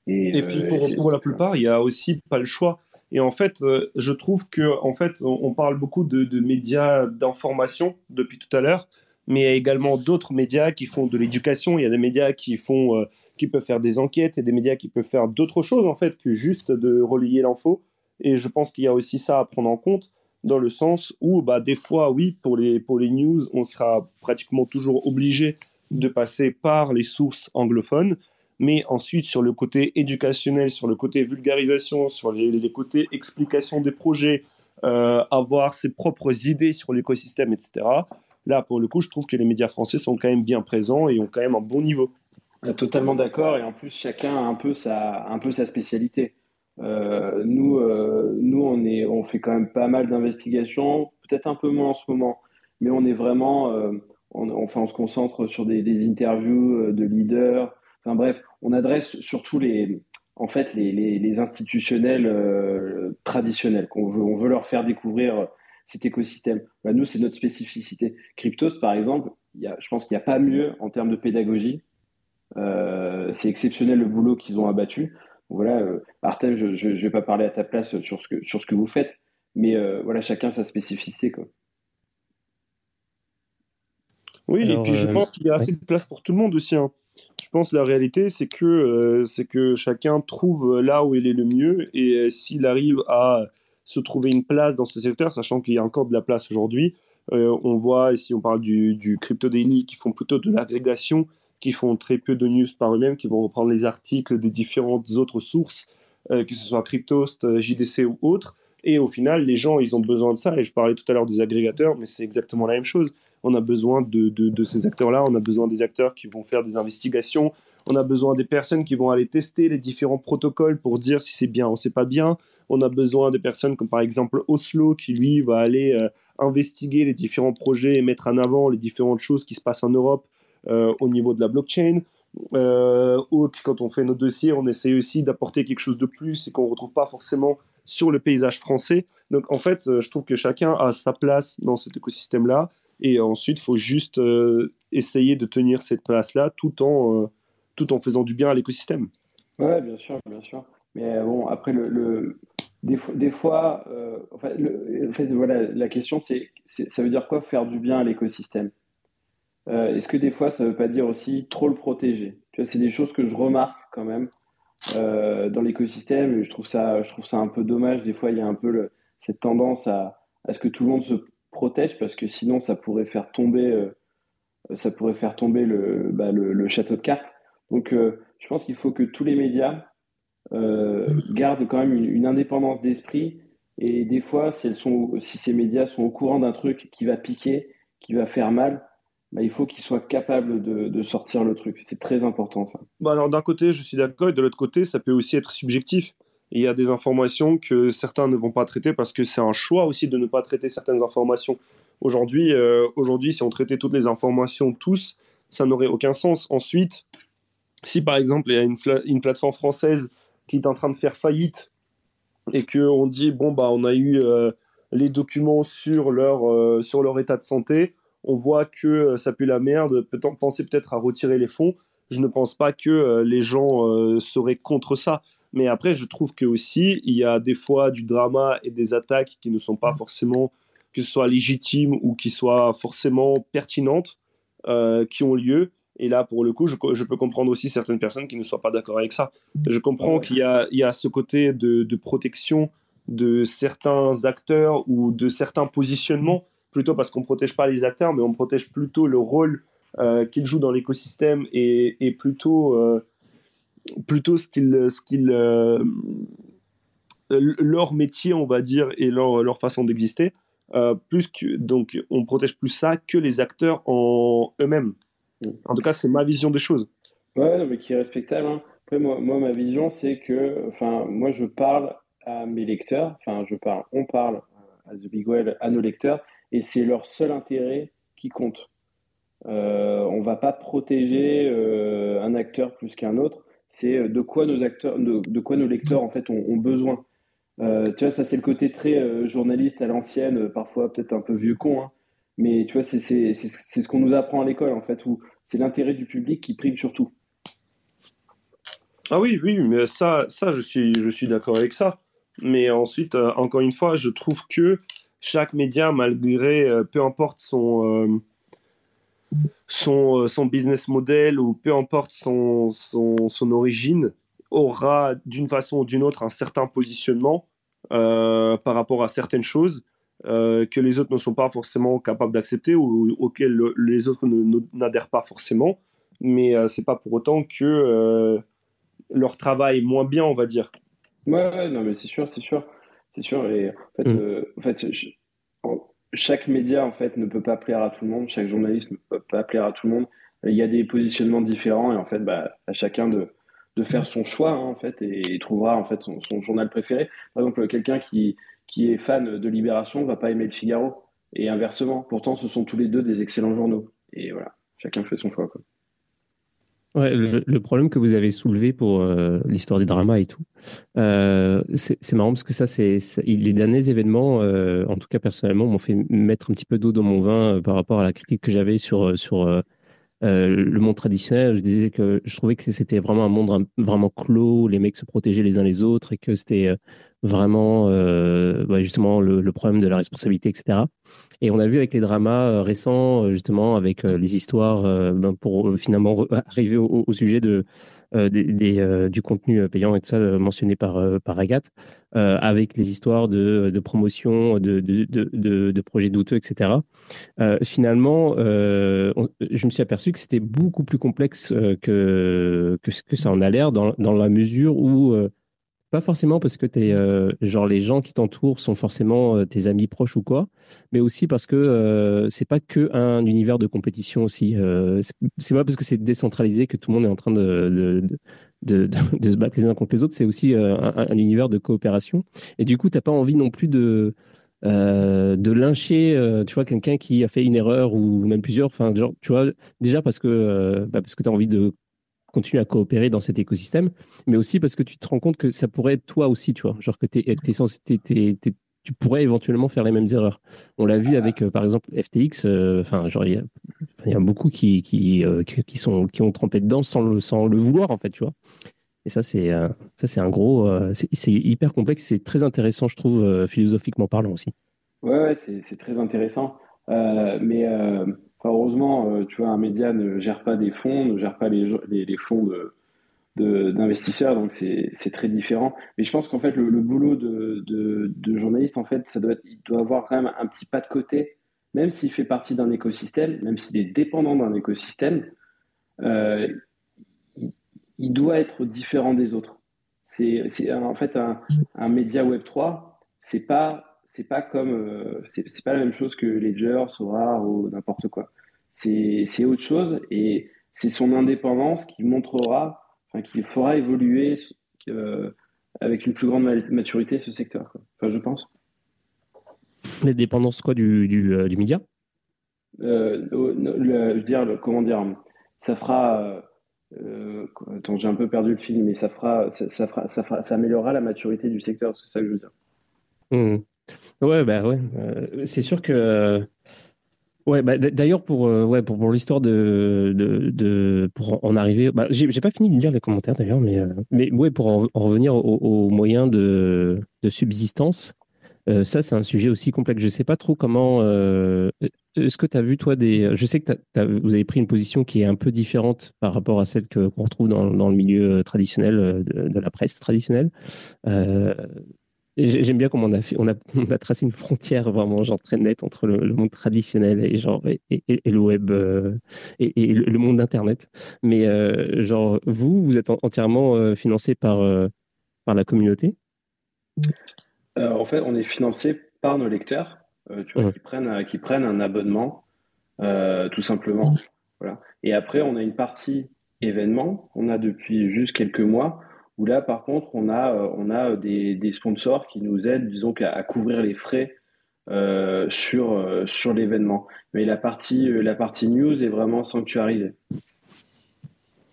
C: Et, puis pour, pour, la plupart, il n'y a aussi pas le choix. Et en fait, euh, je trouve que en fait, on, parle beaucoup de, de médias d'information depuis tout à l'heure, mais il y a également d'autres médias qui font de l'éducation. Il y a des médias qui font, euh, qui peuvent faire des enquêtes, et des médias qui peuvent faire d'autres choses en fait que juste de relayer l'info. Et je pense qu'il y a aussi ça à prendre en compte dans le sens où bah, des fois, oui, pour les, pour les news, on sera pratiquement toujours obligé de passer par les sources anglophones, mais ensuite sur le côté éducationnel, sur le côté vulgarisation, sur les, côtés explication des projets, euh, avoir ses propres idées sur l'écosystème, etc. Là, pour le coup, je trouve que les médias français sont quand même bien présents et ont quand même un bon niveau.
B: Totalement d'accord, et en plus, chacun a un peu sa, un peu sa spécialité. Euh, nous, euh, nous on, fait quand même pas mal d'investigations, peut-être un peu moins en ce moment, mais on est vraiment, euh, on, enfin, on se concentre sur des, interviews de leaders. Enfin bref, on adresse surtout les, en fait, les, institutionnels traditionnels. Qu'on veut, on veut leur faire découvrir cet écosystème. Bah, nous, c'est notre spécificité. Cryptos, par exemple, y a, je pense qu'il n'y a pas mieux en termes de pédagogie. c'est exceptionnel le boulot qu'ils ont abattu voilà, euh, Artem, je ne vais pas parler à ta place sur ce que, sur ce que vous faites, mais euh, voilà, chacun sa spécificité. Quoi.
C: Oui, et puis je euh, pense qu'il y a assez de place pour tout le monde aussi. Hein. Je pense que la réalité, c'est que, c'est que chacun trouve là où il est le mieux, et s'il arrive à se trouver une place dans ce secteur, sachant qu'il y a encore de la place aujourd'hui, on voit, ici on parle du, du Crypto Daily, qui font plutôt de l'agrégation qui font très peu de news par eux-mêmes, qui vont reprendre les articles des différentes autres sources, euh, que ce soit Cryptost, euh, JDC ou autres. Et au final, les gens, ils ont besoin de ça. Et je parlais tout à l'heure des agrégateurs, mais c'est exactement la même chose. On a besoin de, de, ces acteurs-là. On a besoin des acteurs qui vont faire des investigations. On a besoin des personnes qui vont aller tester les différents protocoles pour dire si c'est bien ou c'est pas bien. On a besoin des personnes comme par exemple Oslo qui lui va aller euh, investiguer les différents projets et mettre en avant les différentes choses qui se passent en Europe au niveau de la blockchain. Euh, ou quand on fait nos dossiers, on essaie aussi d'apporter quelque chose de plus et qu'on ne retrouve pas forcément sur le paysage français. Donc en fait, euh, je trouve que chacun a sa place dans cet écosystème-là. Et ensuite, il faut juste essayer de tenir cette place-là tout, en tout en faisant du bien à l'écosystème.
B: Oui, bien sûr, bien sûr. Mais bon, après, le, Des, des, fois, en fait, voilà, la question, c'est ça veut dire quoi faire du bien à l'écosystème? Euh, est-ce que des fois, ça ne veut pas dire aussi trop le protéger? C'est des choses que je remarque quand même euh, dans l'écosystème. Je trouve ça, je trouve ça un peu dommage. Des fois, il y a un peu cette tendance à, ce que tout le monde se protège parce que sinon ça pourrait faire tomber, ça pourrait faire tomber le, bah, château de cartes. Donc je pense qu'il faut que tous les médias gardent quand même une, indépendance d'esprit et des fois, si ces médias sont au courant d'un truc qui va piquer, qui va faire mal, bah, il faut qu'ils soient capables de, sortir le truc. C'est très important. Ça.
C: Bah alors d'un côté, je suis d'accord, et de l'autre côté, ça peut aussi être subjectif. il y a des informations que certains ne vont pas traiter parce que c'est un choix aussi de ne pas traiter certaines informations. Aujourd'hui, euh, aujourd'hui, si on traitait toutes les informations tous, ça n'aurait aucun sens. Ensuite, si par exemple il y a une, plateforme française qui est en train de faire faillite et qu'on dit bon bah on a eu euh, les documents sur leur, euh, sur leur état de santé, on voit que euh, ça pue la merde, peut-on penser peut-être à retirer les fonds? Je ne pense pas que euh, les gens euh, seraient contre ça. Mais après, je trouve que aussi, il y a des fois du drama et des attaques qui ne sont pas forcément, que ce soit légitimes ou qui soient forcément pertinentes, qui ont lieu. Et là, pour le coup, je, peux comprendre aussi certaines personnes qui ne soient pas d'accord avec ça. Je comprends qu'il y, a, ce côté de, de, protection de certains acteurs ou de certains positionnements plutôt parce qu'on ne protège pas les acteurs, mais on protège plutôt le rôle euh, qu'ils jouent dans l'écosystème et, plutôt, euh, plutôt ce qu'ils, ce qu'ils, euh, leur métier, on va dire, et leur, leur façon d'exister. plus que, donc, on protège plus ça que les acteurs en eux-mêmes. En tout cas, c'est ma vision des choses.
B: Ouais, mais qui est respectable. Hein. Après, moi, moi, ma vision, c'est que, enfin, moi, je parle à mes lecteurs, enfin, je parle, on parle à The Big Well, à nos lecteurs, et c'est leur seul intérêt qui compte. Euh, on va pas protéger euh, un acteur plus qu'un autre. C'est euh, de quoi nos acteurs, de, quoi nos lecteurs en fait ont, besoin. Tu vois, ça c'est le côté très journaliste à l'ancienne, parfois peut-être un peu vieux con, hein. mais tu vois, c'est ce qu'on nous apprend à l'école en fait, où c'est l'intérêt du public qui prime surtout.
C: Ah oui, oui, mais ça, ça je suis, je suis d'accord avec ça. Mais ensuite, encore une fois, je trouve que chaque média, malgré, euh, peu importe son, euh, son, euh, son, business model ou peu importe son, son, son origine, aura d'une façon ou d'une autre un certain positionnement par rapport à certaines choses que les autres ne sont pas forcément capables d'accepter ou auxquelles les autres n'adhèrent pas forcément. Mais c'est pas pour autant que leur travail est moins bien, on va dire.
B: Ouais, non, mais c'est sûr, c'est sûr. C'est sûr. Et en fait, mm. euh, en fait chaque média en fait ne peut pas plaire à tout le monde. Chaque journaliste ne peut pas plaire à tout le monde. Il y a des positionnements différents et en fait, bah, à chacun de, de faire son choix hein, en fait et, il trouvera en fait son, son, journal préféré. Par exemple, quelqu'un qui, qui est fan de Libération va pas aimer le Figaro et inversement. Pourtant, ce sont tous les deux des excellents journaux. Et voilà, chacun fait son choix. Quoi.
A: Ouais, le, problème que vous avez soulevé pour euh, l'histoire des dramas et tout, euh, c'est marrant parce que ça, c'est les derniers événements, euh, en tout cas personnellement, m'ont fait mettre un petit peu d'eau dans mon vin par rapport à la critique que j'avais sur sur le monde traditionnel. Je disais que je trouvais que c'était vraiment un monde vraiment clos, les mecs se protégeaient les uns les autres et que c'était vraiment euh, bah, justement le, le, problème de la responsabilité, etc. Et on a vu avec les dramas euh, récents, euh, justement, avec les histoires, ben, pour finalement arriver au, au, sujet de, des, du contenu payant et tout ça mentionné par, par Agathe, avec les histoires de, de promotion, de, de, de, projets douteux, etc. finalement, je me suis aperçu que c'était beaucoup plus complexe que, que, que ça en a l'air, dans, dans la mesure où pas forcément parce que t'es, euh, genre les gens qui t'entourent sont forcément euh, tes amis proches ou quoi, mais aussi parce que euh, c'est pas que un univers de compétition aussi. Euh, c'est pas parce que c'est décentralisé que tout le monde est en train de, de, de, de, se battre les uns contre les autres. C'est aussi un, un, univers de coopération. Et du coup, t'as pas envie non plus de de lyncher, tu vois, quelqu'un qui a fait une erreur ou même plusieurs. Enfin, genre, tu vois, déjà parce que bah, parce que t'as envie de continuer à coopérer dans cet écosystème, mais aussi parce que tu te rends compte que ça pourrait être toi aussi, tu vois, genre que t'es, tu pourrais éventuellement faire les mêmes erreurs. On l'a vu avec, euh, par exemple, FTX. Euh, enfin, genre il y, a beaucoup qui qui, euh, qui sont qui ont trempé dedans sans le sans le vouloir en fait, tu vois. Et ça c'est ça un gros, c'est, hyper complexe, c'est très intéressant, je trouve, philosophiquement parlant aussi.
B: Ouais, ouais c'est, c'est très intéressant, mais heureusement, euh, tu vois, un média ne gère pas des fonds, ne gère pas les, les, fonds de, d'investisseurs, donc c'est très différent. Mais je pense qu'en fait, le, boulot de, de, journaliste, en fait, ça doit il doit avoir quand même un petit pas de côté, même s'il fait partie d'un écosystème, même s'il est dépendant d'un écosystème, euh, il, doit être différent des autres. C'est en fait un, un, média Web 3, c'est pas c'est pas comme euh, c'est pas la même chose que Ledger, Sora ou n'importe quoi. C'est autre chose et c'est son indépendance qui montrera, enfin, qui fera évoluer euh, avec une plus grande maturité ce secteur. Enfin, je pense.
A: Les dépendances quoi du, du, euh, du média?
B: Je veux dire, comment dire, ça fera. attends, j'ai un peu perdu le film, mais ça fera, ça, ça fera, ça, fera, ça améliorera la maturité du secteur, c'est ça que je veux dire.
A: Mmh. Ouais, bah ouais. c'est sûr que Ouais, bah, d'ailleurs, pour, euh, ouais, pour, pour l'histoire de, de, Pour en arriver. Bah, J'ai pas fini de lire les commentaires d'ailleurs, mais, euh, mais ouais, pour en, revenir aux moyens de, de subsistance, euh, ça, c'est un sujet aussi complexe. Je sais pas trop comment. Est-ce que tu as vu, toi, des. Je sais que vous avez pris une position qui est un peu différente par rapport à celle qu'on retrouve dans, dans, le milieu traditionnel de la presse traditionnelle. J'aime bien comment on a, fait, on, a, on a tracé une frontière vraiment genre très nette entre le, monde traditionnel et, genre, et, et, le web euh, et, le monde d'Internet. Mais euh, genre, vous, vous êtes entièrement euh, financé par, par la communauté?
B: En fait, on est financé par nos lecteurs tu vois, qui, prennent, qui prennent un abonnement, tout simplement. Voilà. Et après, on a une partie événement, on a depuis juste quelques mois où là, par contre, on a, euh, on a des, sponsors qui nous aident, disons, à, couvrir les frais euh, sur, euh, sur l'événement. Mais la partie, la partie news est vraiment sanctuarisée.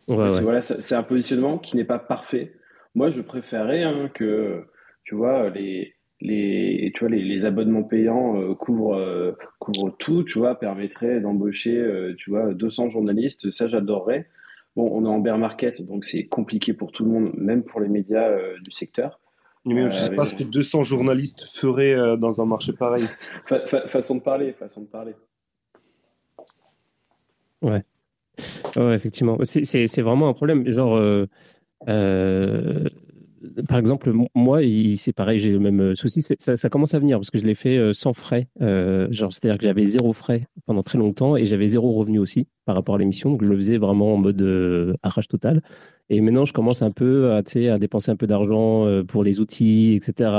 B: Voilà, c'est un positionnement qui n'est pas parfait. Moi, je préférerais hein, que, tu vois, les, les, tu vois, les, abonnements payants couvrent, couvrent tout, tu vois, permettraient d'embaucher, tu vois, 200 journalistes. Ça, j'adorerais. Bon, on est en bear market, donc c'est compliqué pour tout le monde, même pour les médias euh, du secteur.
C: je ne sais pas ce que 200 journalistes feraient euh, dans un marché pareil.
B: façon de parler, façon de parler.
A: Ouais. ouais effectivement. C'est vraiment un problème. Genre, euh, par exemple, moi, c'est pareil, j'ai le même euh, souci. Ça, ça, commence à venir parce que je l'ai fait euh, sans frais. Euh, genre, c'est-à-dire que j'avais zéro frais pendant très longtemps et j'avais zéro revenu aussi par rapport à l'émission. Donc, je le faisais vraiment en mode arrache total. Et maintenant, je commence un peu à, à dépenser un peu d'argent pour les outils, etc.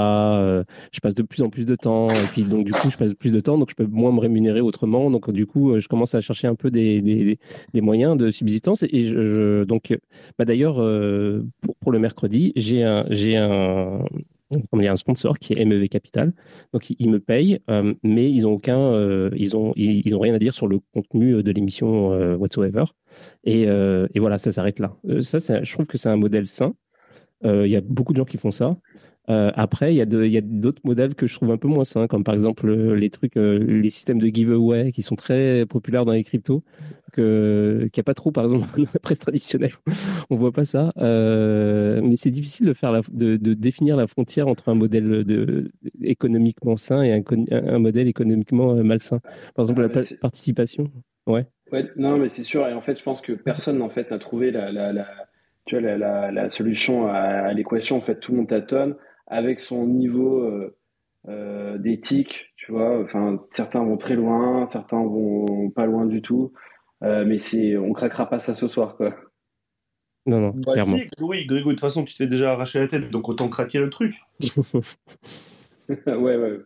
A: je passe de plus en plus de temps. Et puis, donc, du coup, je passe plus de temps, donc je peux moins me rémunérer autrement. Donc, du coup, je commence à chercher un peu des, des, des moyens de subsistance. Et je, donc, bah, d'ailleurs, pour, pour, le mercredi, j'ai un, j'ai un, un sponsor qui est MEV Capital. Donc, ils, me payent, euh, mais ils ont aucun, euh, ils ont, ils, ont rien à dire sur le contenu de l'émission euh, whatsoever. Et, voilà, ça s'arrête là. ça, je trouve que c'est un modèle sain. Il y a beaucoup de gens qui font ça. Euh, après, il y a d'autres modèles que je trouve un peu moins sains, comme par exemple euh, les trucs, euh, les systèmes de giveaway qui sont très populaires dans les cryptos, qu'il n'y a pas trop, par exemple, dans la presse traditionnelle. On voit pas ça. Mais c'est difficile de, faire de, définir la frontière entre un modèle de, économiquement sain et un, modèle économiquement malsain. Par exemple, ah, la participation. Ouais.
B: ouais. Non, mais c'est sûr. Et en fait, je pense que personne en fait n'a trouvé la, la, tu vois, la, solution à, à l'équation. En fait, tout le monde tâtonne avec son niveau euh, euh, d'éthique, tu vois. Enfin, certains vont très loin, certains vont pas loin du tout. Euh, mais c'est, on craquera pas ça ce soir, quoi.
A: Non, non, bah, clairement.
C: oui, Grégo, de toute façon, tu te fais déjà arracher la tête, donc autant craquer le truc.
B: ouais, ouais.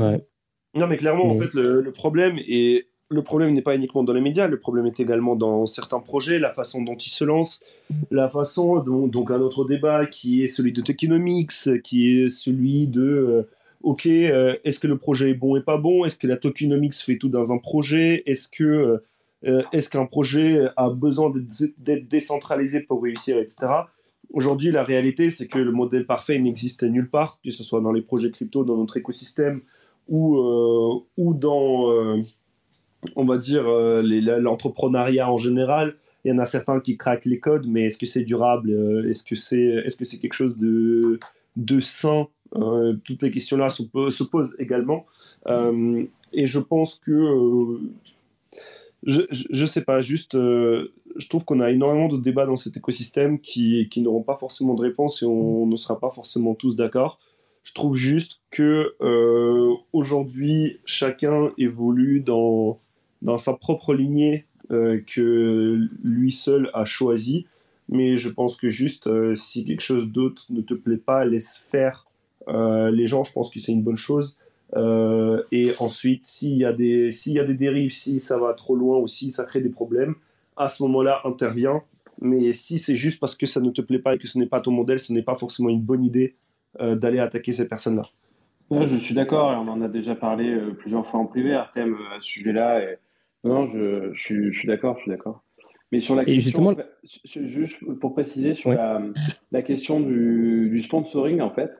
A: ouais.
C: Non, mais clairement, en fait, le, le problème est le problème n'est pas uniquement dans les médias, le problème est également dans certains projets, la façon dont ils se lancent, la façon dont, donc un autre débat qui est celui de tokenomics, qui est celui de, euh, ok, euh, est-ce que le projet est bon et pas bon, est-ce que la tokenomics fait tout dans un projet, est-ce que euh, est-ce qu'un projet a besoin d'être décentralisé pour réussir, etc. Aujourd'hui, la réalité, c'est que le modèle parfait n'existe nulle part, que ce soit dans les projets crypto, dans notre écosystème, ou, ou dans on va dire, euh, l'entrepreneuriat en général. Il y en a certains qui craquent les codes, mais est-ce que c'est durable euh, Est-ce que c'est est -ce c'est quelque chose de, de sain? Euh, Toutes les questions-là se, posent également. et je pense que je, ne sais pas, juste je trouve qu'on a énormément de débats dans cet écosystème qui, qui n'auront pas forcément de réponse et on ne sera pas forcément tous d'accord. Je trouve juste que euh, aujourd'hui, chacun évolue dans, dans sa propre lignée euh, que lui seul a choisi. Mais je pense que juste euh, si quelque chose d'autre ne te plaît pas, laisse faire les gens. Je pense que c'est une bonne chose. Et ensuite, s'il y, a des, s'il y a des dérives, si ça va trop loin ou si ça crée des problèmes, à ce moment-là, intervient. Mais si c'est juste parce que ça ne te plaît pas et que ce n'est pas ton modèle, ce n'est pas forcément une bonne idée euh, d'aller attaquer ces personnes-là.
B: je suis d'accord, on en a déjà parlé euh, plusieurs fois en privé, Artem, euh, à ce sujet-là. Et... Non, je, je, suis d'accord, je suis d'accord. Mais sur la question, juste pour préciser sur la, la, question du, du, sponsoring, en fait,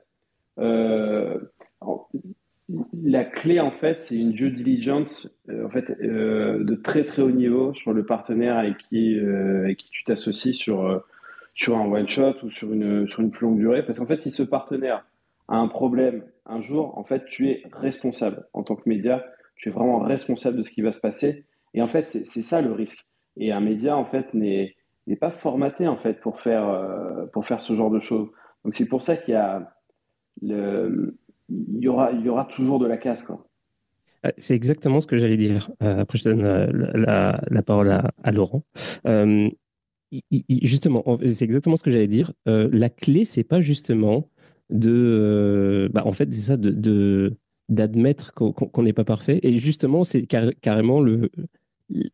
B: la clé, en fait, c'est une due diligence en fait, de très très haut niveau sur le partenaire avec qui, avec qui tu t'associes sur sur un one shot ou sur une, sur une plus longue durée. Parce qu'en fait, si ce partenaire a un problème un jour, en fait, tu es responsable en tant que média. Tu es vraiment responsable de ce qui va se passer. Et en fait, c'est ça le risque. Et un média, en fait, n'est pas formaté en fait pour faire, euh, pour faire ce genre de choses. Donc c'est pour ça qu'il y a le, il y aura, y aura toujours de la casse, quoi.
A: Euh, c'est exactement ce que j'allais dire. Euh, après, je donne la, la, parole à, Laurent justement, c'est exactement ce que j'allais dire. Euh, la clé, c'est pas justement de, euh, bah, en fait, c'est ça, de d'admettre qu'on n'est pas parfait. Et justement, c'est carrément le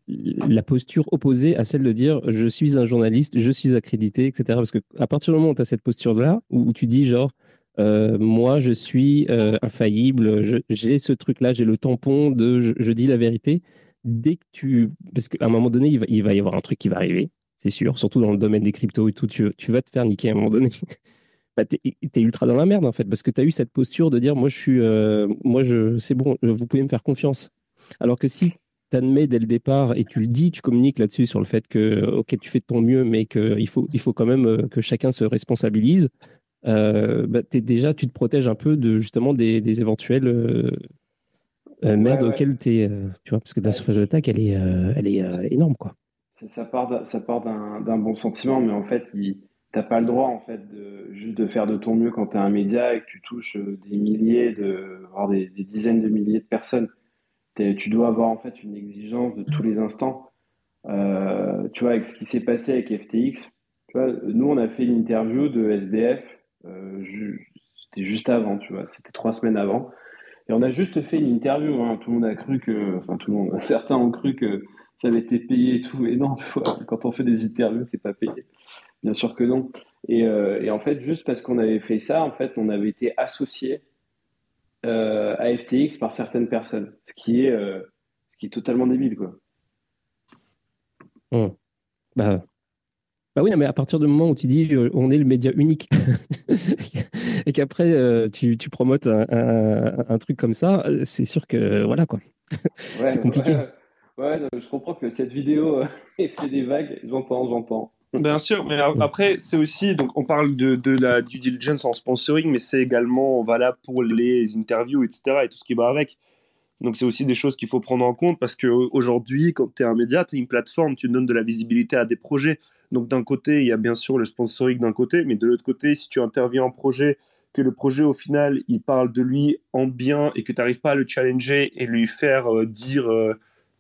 A: la posture opposée à celle de dire je suis un journaliste, je suis accrédité, etc. Parce que à partir du moment où tu as cette posture-là, où, tu dis genre euh, moi je suis infaillible, j'ai ce truc-là, j'ai le tampon de je, dis la vérité, dès que tu. Parce qu'à un moment donné, il va, y avoir un truc qui va arriver c'est sûr, surtout dans le domaine des cryptos et tout, tu, vas te faire niquer à un moment donné. bah, tu es, ultra dans la merde en fait, parce que tu as eu cette posture de dire moi je suis, euh, moi je, c'est bon, vous pouvez me faire confiance. Alors que si tu admets dès le départ et tu le dis, tu communiques là-dessus sur le fait que ok tu fais de ton mieux, mais qu'il faut, il faut quand même euh, que chacun se responsabilise. Euh, bah, es déjà, tu te protèges un peu de justement des, des éventuelles euh, merdes auxquelles tu es, tu vois, parce que la surface d'attaque elle est, elle est énorme quoi
B: ça part, ça part d'un bon sentiment, mais en fait, t'as pas le droit en fait de juste de faire de ton mieux quand tu es un média et que tu touches euh, des milliers, de, voire des, dizaines de milliers de personnes. Tu dois avoir en fait une exigence de tous les instants. Euh, tu vois, avec ce qui s'est passé avec FTX, tu vois, nous on a fait une interview de SBF, euh, c'était juste avant, tu vois, c'était trois semaines avant, et on a juste fait une interview. Hein. Tout le monde a cru que, enfin tout le monde, certains ont cru que ça avait été payé et tout. Mais non, quand on fait des interviews, c'est pas payé. Bien sûr que non. Euh, et, en fait, juste parce qu'on avait fait ça, en fait, on avait été associé euh, à FTX par certaines personnes, ce qui est, euh, ce qui est totalement débile, quoi.
A: Mmh. Bah, bah oui, mais à partir du moment où tu dis on est le média unique et qu'après tu, tu, promotes un, truc comme ça, c'est sûr que voilà quoi. c'est compliqué.
B: Ouais, je comprends que cette vidéo euh, fait des vagues. J'entends, j'entends.
C: Bien sûr, mais après, c'est aussi, donc on parle de, de, la due diligence en sponsoring, mais c'est également valable pour les interviews, etc., et tout ce qui va avec. Donc c'est aussi des choses qu'il faut prendre en compte parce qu'aujourd'hui, quand tu es un média, tu es une plateforme, tu donnes de la visibilité à des projets. Donc d'un côté, il y a bien sûr le sponsoring d'un côté, mais de l'autre côté, si tu interviens en projet, que le projet au final, il parle de lui en bien et que tu n'arrives pas à le challenger et lui faire euh, dire... Euh,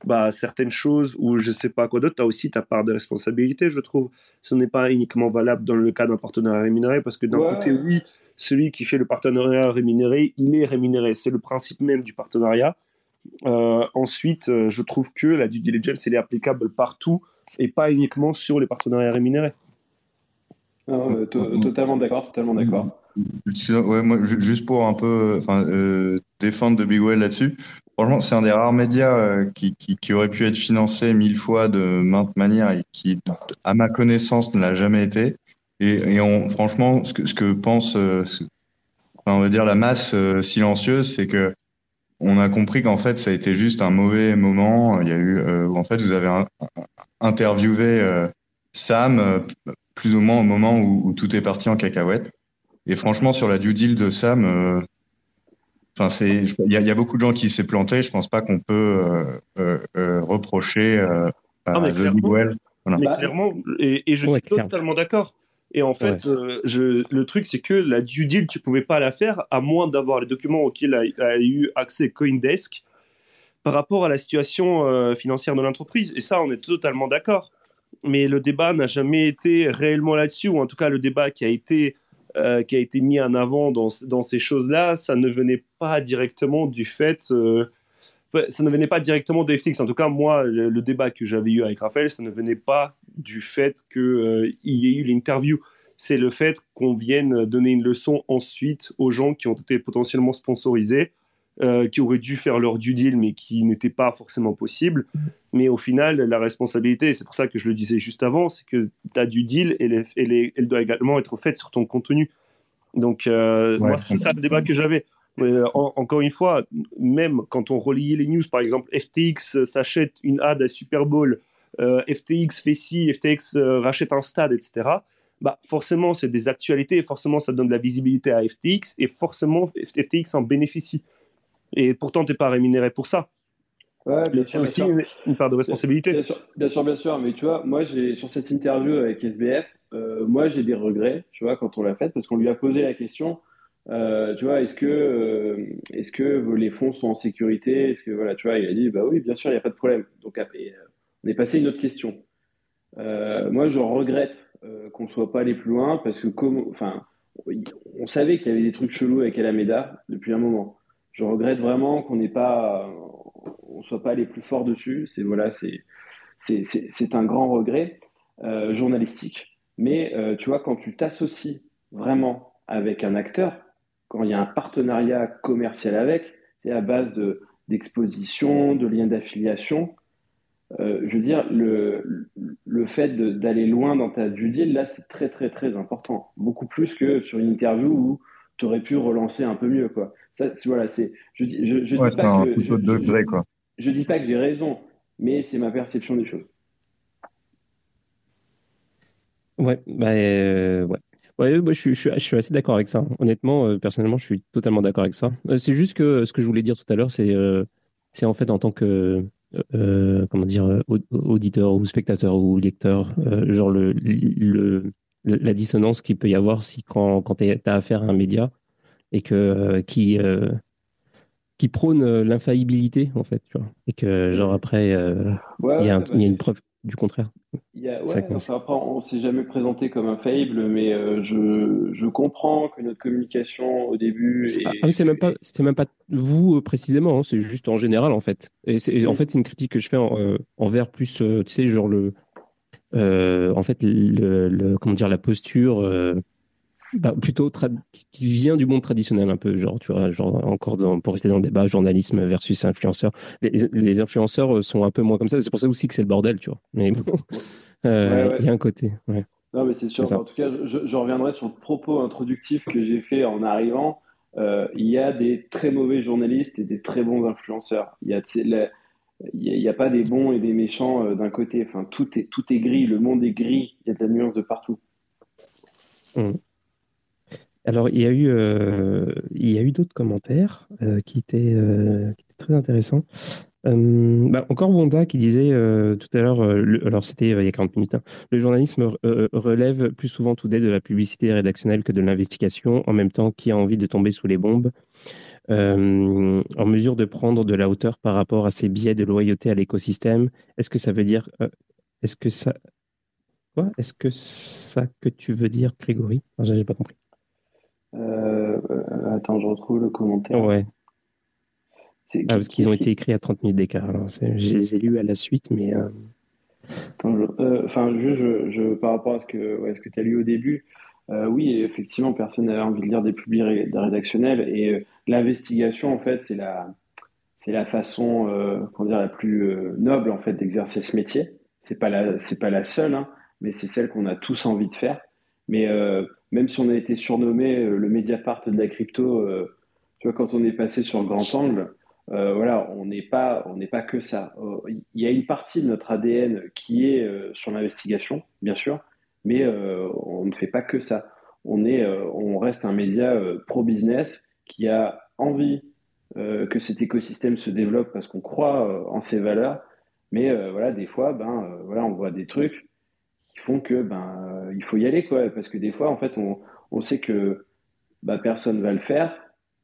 C: bah, certaines choses ou je sais pas quoi d'autre, tu as aussi ta part de responsabilité, je trouve. Ce n'est pas uniquement valable dans le cas d'un partenariat rémunéré parce que d'un côté, oui, celui qui fait le partenariat rémunéré, il est rémunéré. C'est le principe même du partenariat. Euh, ensuite, je trouve que la due diligence, elle est applicable partout et pas uniquement sur les partenariats rémunérés.
B: Ah, totalement d'accord, totalement d'accord.
E: Ouais, moi, juste pour un peu euh, défendre de Big Well là-dessus, Franchement, c'est un des rares médias euh, qui, qui, aurait pu être financé mille fois de maintes manières et qui, à ma connaissance, ne l'a jamais été. Et, et on, franchement, ce que, ce que pense, euh, on va dire la masse euh, silencieuse, c'est que on a compris qu'en fait, ça a été juste un mauvais moment. Il y a eu, en fait, vous avez interviewé Sam plus ou moins au moment où, où, tout est parti en cacahuète. Et franchement, sur la due deal de Sam, Enfin, c'est, il y, a beaucoup de gens qui s'est planté. Je pense pas qu'on peut euh, euh, euh reprocher euh, à The Big Well.
C: Mais clairement, et, je suis totalement d'accord. Et en fait, euh, je, le truc, c'est que la due deal, tu pouvais pas la faire à moins d'avoir les documents auxquels a, a, eu accès Coindesk par rapport à la situation euh, financière de l'entreprise. Et ça, on est totalement d'accord. Mais le débat n'a jamais été réellement là-dessus, ou en tout cas, le débat qui a été, euh, qui a été mis en avant dans, dans ces choses-là, ça ne venait pas directement du fait ça ne venait pas directement de FTX. En tout cas, moi, le, débat que j'avais eu avec Raphaël, ça ne venait pas du fait qu'il euh, y ait eu l'interview. C'est le fait qu'on vienne donner une leçon ensuite aux gens qui ont été potentiellement sponsorisés, euh, qui auraient dû faire leur due deal, mais qui n'était pas forcément possible. Mais au final, la responsabilité, c'est pour ça que je le disais juste avant, c'est que ta due deal, elle, elle, doit également être faite sur ton contenu. Donc, euh, moi, c'est ça le débat que j'avais. Euh, encore une fois, même quand on relie les news, par exemple, FTX s'achète une ad à Super Bowl, FTX fait ci, FTX euh, rachète un stade, etc. Bah, forcément, c'est des actualités, forcément, ça donne de la visibilité à FTX, et forcément, FTX en bénéficie. Et pourtant, tu n'es pas rémunéré pour ça. c'est aussi une, part de responsabilité.
B: Bien sûr, bien sûr, bien sûr, mais tu vois, moi, sur cette interview avec SBF, moi, j'ai des regrets, tu vois, quand on l'a faite, parce qu'on lui a posé la question euh, tu vois, est-ce que, euh, est-ce que les fonds sont en sécurité? Est-ce que voilà, tu vois, il a dit, bah oui, bien sûr, il n'y a pas de problème. Donc après, euh, on est passé à une autre question. moi, je regrette qu'on ne soit pas allé plus loin parce que, comme, enfin, on savait qu'il y avait des trucs chelous avec Alameda depuis un moment. Je regrette vraiment qu'on n'ait pas, on soit pas allé plus fort dessus. C'est voilà, c'est, c'est un grand regret journalistique. Mais tu vois, quand tu t'associes vraiment avec un acteur, quand il y a un partenariat commercial avec, c'est à base de, d'exposition, de liens d'affiliation. Euh, je veux dire, le, le fait d'aller loin dans ta due deal, là, c'est très, très, très important. Beaucoup plus que sur une interview où tu aurais pu relancer un peu mieux, quoi. Ça, voilà, c'est, je, je, je dis pas que, je, je, dis pas que j'ai raison, mais c'est ma perception des choses.
A: Ouais, bah, euh, ouais. Ouais, moi, je, suis, je, suis, assez d'accord avec ça. Honnêtement, euh, personnellement, je suis totalement d'accord avec ça. Euh, c'est juste que ce que je voulais dire tout à l'heure, c'est euh, c'est en fait en tant que comment dire auditeur ou spectateur ou lecteur, genre le, le, la dissonance qu'il peut y avoir si quand, quand tu as affaire à un média et que qui qui prône l'infaillibilité en fait, tu vois, et que genre après il y a une preuve du contraire.
B: Il y a, ouais, enfin, on s'est jamais présenté comme un faillible, mais euh, je, je, comprends que notre communication au début.
A: Est... Ah, ah c'est même pas, c'est même pas vous euh, précisément, hein, c'est juste en général en fait. Et, c'est, en fait, c'est une critique que je fais en, euh, envers plus, tu sais, genre le, en fait, le, le, comment dire, la posture bah, plutôt qui vient du monde traditionnel un peu, genre, tu vois, genre encore pour rester dans le débat, journalisme versus influenceur. Les, influenceurs euh, sont un peu moins comme ça, c'est pour ça aussi que c'est le bordel, tu vois. Mais bon, euh, il y a un côté.
B: Non, mais c'est sûr. En tout cas, je, reviendrai sur le propos introductif que j'ai fait en arrivant. Euh, il y a des très mauvais journalistes et des très bons influenceurs. Il y a, il n'y a, pas des bons et des méchants d'un côté. Enfin, tout est, tout est gris. Le monde est gris. Il y a de la nuance de partout.
A: Mmh. Alors, il y a eu, euh, il y a eu d'autres commentaires euh, qui, étaient, euh, très intéressants. Bah, encore Wanda qui disait tout à l'heure, alors c'était il y a 40 minutes, hein, le journalisme relève plus souvent tout de la publicité rédactionnelle que de l'investigation, en même temps qui a envie de tomber sous les bombes, en mesure de prendre de la hauteur par rapport à ses biais de loyauté à l'écosystème. Est-ce que ça veut dire, est-ce que ça, quoi Est-ce que ça que tu veux dire, Grégory? J'ai pas compris.
B: Euh, euh, attends, je retrouve le commentaire.
A: Ouais. Ah, parce qu'ils ont été écrits à 30 minutes d'écart. Je les ai lus à la suite, mais. Euh,
B: enfin, juste je, par rapport à ce que, ouais, ce que tu as lu au début, oui, effectivement, personne n'avait envie de lire des publics rédactionnels. Et l'investigation, en fait, c'est la, c'est la façon, comment dire, la plus noble, en fait, d'exercer ce métier. C'est pas la, c'est pas la seule, hein, mais c'est celle qu'on a tous envie de faire. Mais même si on a été surnommé euh, le Mediapart de la crypto, euh, tu vois, quand on est passé sur le grand angle, euh, voilà, on n'est pas, on n'est pas que ça. Il y a une partie de notre ADN qui est sur l'investigation, bien sûr, mais on ne fait pas que ça. On est, on reste un média pro-business qui a envie que cet écosystème se développe parce qu'on croit en ses valeurs. Mais voilà, des fois, ben, voilà, on voit des trucs font que ben il faut y aller quoi. Parce que des fois en fait on, on sait que bah, personne va le faire.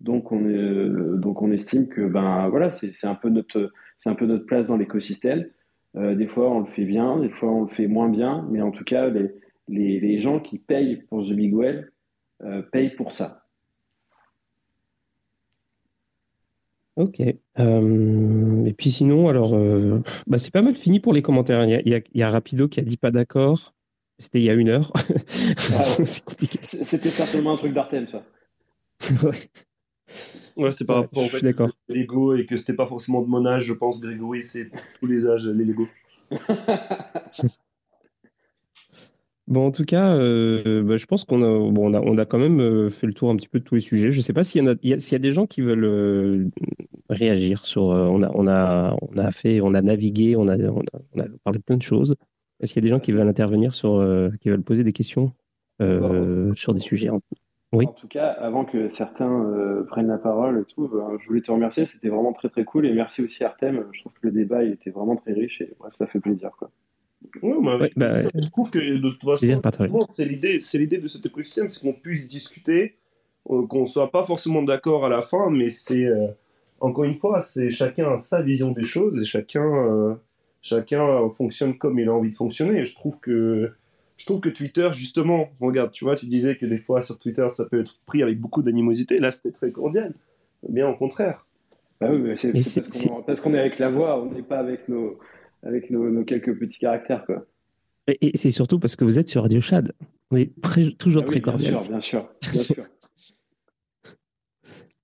B: Donc on est, donc on estime que ben voilà c'est un peu notre c'est un peu notre place dans l'écosystème. Euh, des fois on le fait bien des fois on le fait moins bien. Mais en tout cas les, les, les gens qui payent pour The Big Well euh, payent pour ça
A: Ok. Euh, et puis sinon, alors, euh, bah, c'est pas mal fini pour les commentaires. Il y a, Rapido qui a dit pas d'accord. C'était il y a une heure.
B: Ah c'est compliqué. C'était certainement un truc d'Artem, ça.
C: ouais. Ouais, c'est par rapport au fait Lego et que c'était pas forcément de mon âge, je pense, Grégory, c'est pour tous les âges, les Lego.
A: Bon, en tout cas, euh, bah, je pense qu'on a, bon, on a, on a quand même euh, fait le tour un petit peu de tous les sujets. Je ne sais pas s'il y, a, s'il y a des gens qui veulent euh, réagir sur. on, a, on, a, on a fait, on a navigué, on a, on a, parlé de plein de choses. Est-ce qu'il y a des gens qui veulent intervenir sur, qui veulent poser des questions sur des sujets?
B: Oui. En tout cas, avant que certains prennent la parole, et tout, ben, je voulais te remercier. C'était vraiment très très cool et merci aussi Artem. Je trouve que le débat il était vraiment très riche et bref, ça fait plaisir quoi.
C: Bah, je trouve que de toute façon, c'est l'idée, c'est l'idée de cet écosystème, c'est qu'on puisse discuter, euh, qu'on soit pas forcément d'accord à la fin, mais c'est euh, encore une fois, c'est chacun a sa vision des choses et chacun, euh, chacun fonctionne comme il a envie de fonctionner. Et je trouve que je trouve que Twitter, justement, regarde, tu vois, tu disais que des fois sur Twitter, ça peut être pris avec beaucoup d'animosité. Là, c'était très cordial. Bien au contraire.
B: Bah oui, c'est parce qu'on est avec la voix, on n'est pas avec nos, avec nos, quelques petits caractères. Quoi.
A: Et, c'est surtout parce que vous êtes sur Radio Chad. On est très, toujours ah très cordial.
B: Bien sûr, bien sûr. Bien sûr.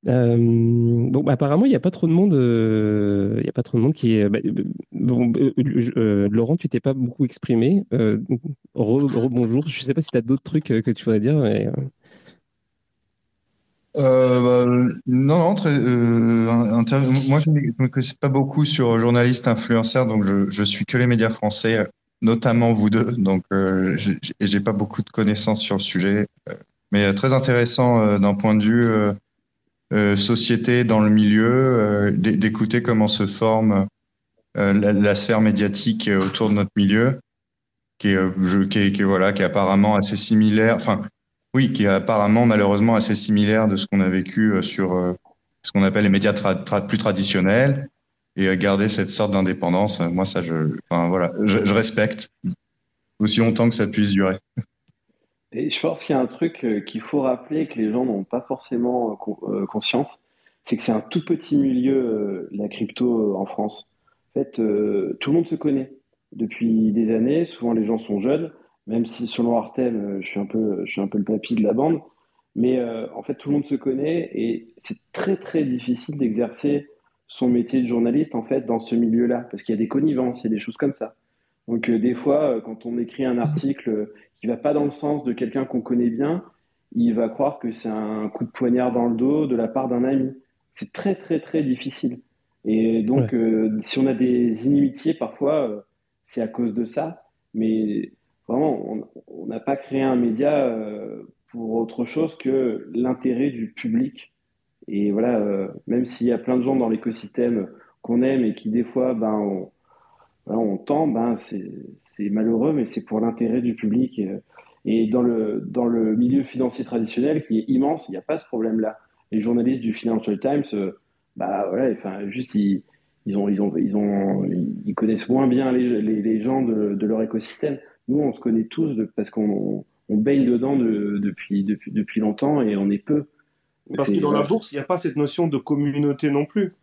A: Euh, bon, bah, apparemment, il n'y a pas trop de monde. Euh, il y a pas trop de monde qui est. Bah, bon, euh, Laurent, tu t'es pas beaucoup exprimé. bonjour. Je ne sais pas si tu as d'autres trucs que tu voudrais dire. Mais,
E: euh, bah, non, très, euh, moi je ne me connais pas beaucoup sur journaliste influenceur, donc je, suis que les médias français, notamment vous deux, donc euh, j'ai pas beaucoup de connaissances sur le sujet, mais euh, très intéressant euh, d'un point de vue euh, société dans le milieu, d'écouter comment se forme la, sphère médiatique autour de notre milieu, qui est voilà, qui est apparemment assez similaire, enfin oui, qui est apparemment malheureusement assez similaire de ce qu'on a vécu euh, sur euh, ce qu'on appelle les médias plus traditionnels et garder cette sorte d'indépendance. Euh, moi, ça, je, enfin, voilà, je, respecte aussi longtemps que ça puisse durer.
B: Et je pense qu'il y a un truc qu'il faut rappeler que les gens n'ont pas forcément conscience, c'est que c'est un tout petit milieu, la crypto en France. En fait, tout le monde se connaît depuis des années. Souvent, les gens sont jeunes même si selon Artem, euh, je suis un peu, je suis un peu le papy de la bande. Mais euh, en fait, tout le monde se connaît et c'est très très difficile d'exercer son métier de journaliste en fait dans ce milieu-là parce qu'il y a des connivences, il y a des choses comme ça. Donc euh, des fois, quand on écrit un article qui va pas dans le sens de quelqu'un qu'on connaît bien, il va croire que c'est un coup de poignard dans le dos de la part d'un ami. C'est très très très difficile. Et donc, si on a des inimitiés parfois, c'est à cause de ça. Mais vraiment, on n'a pas créé un média euh, pour autre chose que l'intérêt du public. Et voilà, euh, même s'il y a plein de gens dans l'écosystème qu'on aime et qui des fois, ben, on, on tend, ben, c'est malheureux, mais c'est pour l'intérêt du public. Et, dans, le, dans le milieu financier traditionnel, qui est immense, il n'y a pas ce problème-là. Les journalistes du Financial Times, euh, bah voilà, enfin, juste ils, ils, ont, ils, ont, ils, ont, ils connaissent moins bien les, les, gens de, leur écosystème nous, on se connaît tous parce qu'on on baigne dedans depuis, depuis, depuis longtemps et on est peu.
C: Parce que dans la bourse, il n'y a pas cette notion de communauté non plus.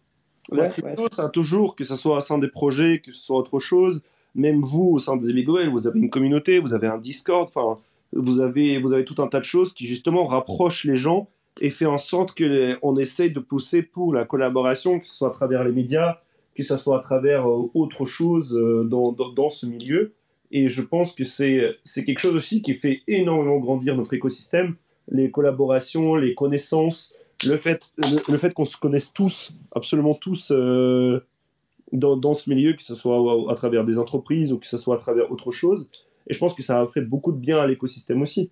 C: La crypto, ça a toujours, que ce soit au sein des projets, que ce soit autre chose, même vous, au sein des Amigoel, vous avez une communauté, vous avez un Discord, enfin, vous avez, vous avez tout un tas de choses qui justement rapprochent les gens et fait en sorte qu'on essaye de pousser pour la collaboration, que ce soit à travers les médias, que ce soit à travers euh, autre chose euh, dans, dans, dans, ce milieu. Et je pense que c'est quelque chose aussi qui fait énormément grandir notre écosystème, les collaborations, les connaissances, le fait, le, fait qu'on se connaisse tous, absolument tous, euh, dans, dans, ce milieu, que ce soit à, travers des entreprises ou que ce soit à travers autre chose. Et je pense que ça a fait beaucoup de bien à l'écosystème aussi.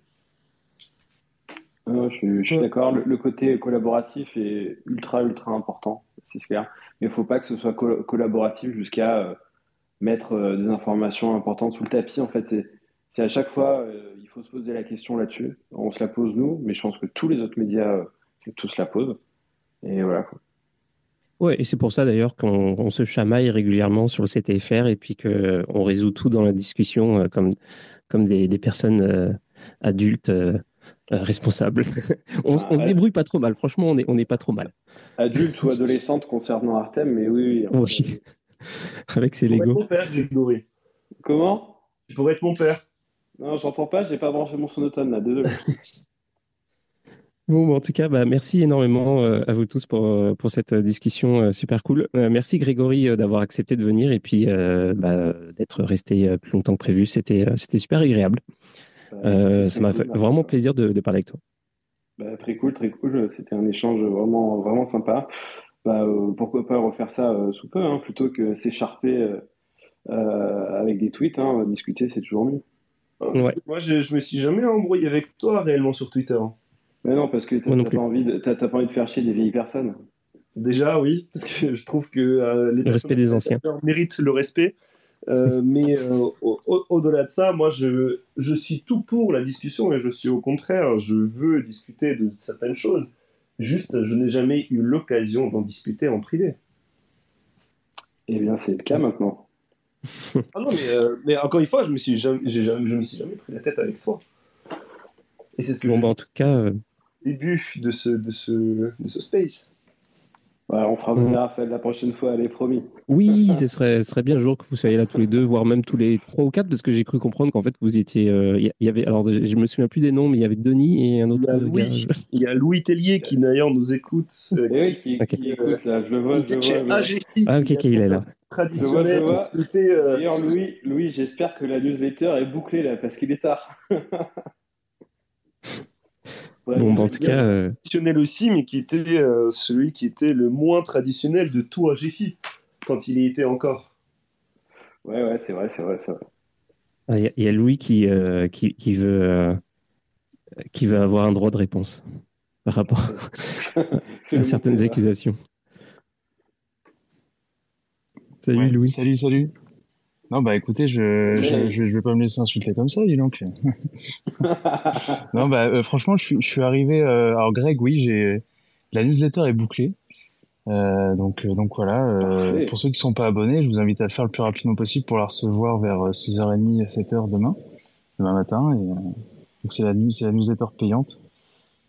B: je, suis d'accord, le, côté collaboratif est ultra, ultra important, c'est clair. Mais il ne faut pas que ce soit collaboratif jusqu'à... Euh, mettre euh, des informations importantes sous le tapis. En fait, c'est à chaque fois, il faut se poser la question là-dessus. On se la pose nous, mais je pense que tous les autres médias tous la posent. Et voilà. Quoi.
A: Ouais, et c'est pour ça d'ailleurs qu'on se chamaille régulièrement sur le CTFR et puis qu'on résout tout dans la discussion euh, comme, comme des, des personnes euh, adultes euh, responsables. on, se débrouille pas trop mal, franchement, on n'est on est pas trop mal.
B: Adulte ou adolescente concernant Artem, mais oui.
A: Oui, oui. avec ses Lego.
C: mon père, Grégory.
B: Comment?
C: Tu pourrais être mon père.
B: Non, j'entends pas, j'ai pas branché mon sonotone là, désolé.
A: Bon, en tout cas, bah, merci énormément euh, à vous tous pour, euh, pour cette discussion euh, super cool. merci Grégory d'avoir accepté de venir et puis bah, d'être resté plus longtemps que prévu. C'était c'était super agréable. Bah, ça m'a fait vraiment plaisir de, de, parler avec toi.
B: Bah, très cool, très cool. C'était un échange vraiment vraiment sympa. Bah, pourquoi pas refaire ça sous peu, hein, plutôt que s'écharper avec des tweets. Hein, discuter, c'est toujours mieux.
C: Ouais. Moi, je, je me suis jamais embrouillé avec toi réellement sur Twitter. Hein.
B: Mais non, parce que tu n'as pas, envie de, pas envie de faire chier des vieilles personnes.
C: Déjà, oui, parce que je trouve que euh,
A: les le respect des anciens
C: méritent le respect. Euh, mais euh, au-delà de ça, moi, je, je suis tout pour la discussion et je suis au contraire, je veux discuter de certaines choses. Juste, je n'ai jamais eu l'occasion d'en discuter en privé.
B: Eh bien, c'est le cas maintenant.
C: ah non, mais, mais, encore une fois, je me suis jamais, je me suis jamais pris la tête avec toi.
A: Et c'est ce que bon, bah, en tout cas,
C: début de ce, de ce, de ce space.
B: On fera venir Raphaël la prochaine fois, allez, promis.
A: Oui, ce serait, ce serait bien le jour que vous soyez là tous les deux, voire même tous les trois ou quatre, parce que j'ai cru comprendre qu'en fait vous étiez. Il euh, y avait, alors je me souviens plus des noms, mais il y avait Denis et un autre. Il y a
C: Louis, il y a Louis Tellier qui d'ailleurs nous écoute.
B: Euh, eh oui, qui, qui écoute là, je le vois. Je vois,
A: ah, ok, il est là.
B: Traditionnel. Je vois, je vois. Euh, d'ailleurs, Louis, Louis j'espère que la newsletter est bouclée là, parce qu'il est tard.
A: bon, bah, en tout cas. Euh,
C: traditionnel aussi, mais qui était euh, celui qui était le moins traditionnel de tout AGFI, quand il y était encore.
B: Ouais, ouais, c'est vrai, c'est vrai, c'est vrai.
A: Ah, il y, a Louis qui, euh, qui, qui, veut, qui veut avoir un droit de réponse par rapport à certaines accusations. Salut Louis.
F: Salut, salut. Non, bah écoutez, je, je, je, vais pas me laisser insulter comme ça, dis donc. non, bah euh, franchement, je suis, je suis arrivé. Euh, alors, Greg, oui, j'ai la newsletter est bouclée. Euh, donc, euh, donc voilà. Euh, pour ceux qui sont pas abonnés, je vous invite à le faire le plus rapidement possible pour la recevoir vers 6h30 à 7h demain, demain matin. Et, donc c'est la, newsletter payante.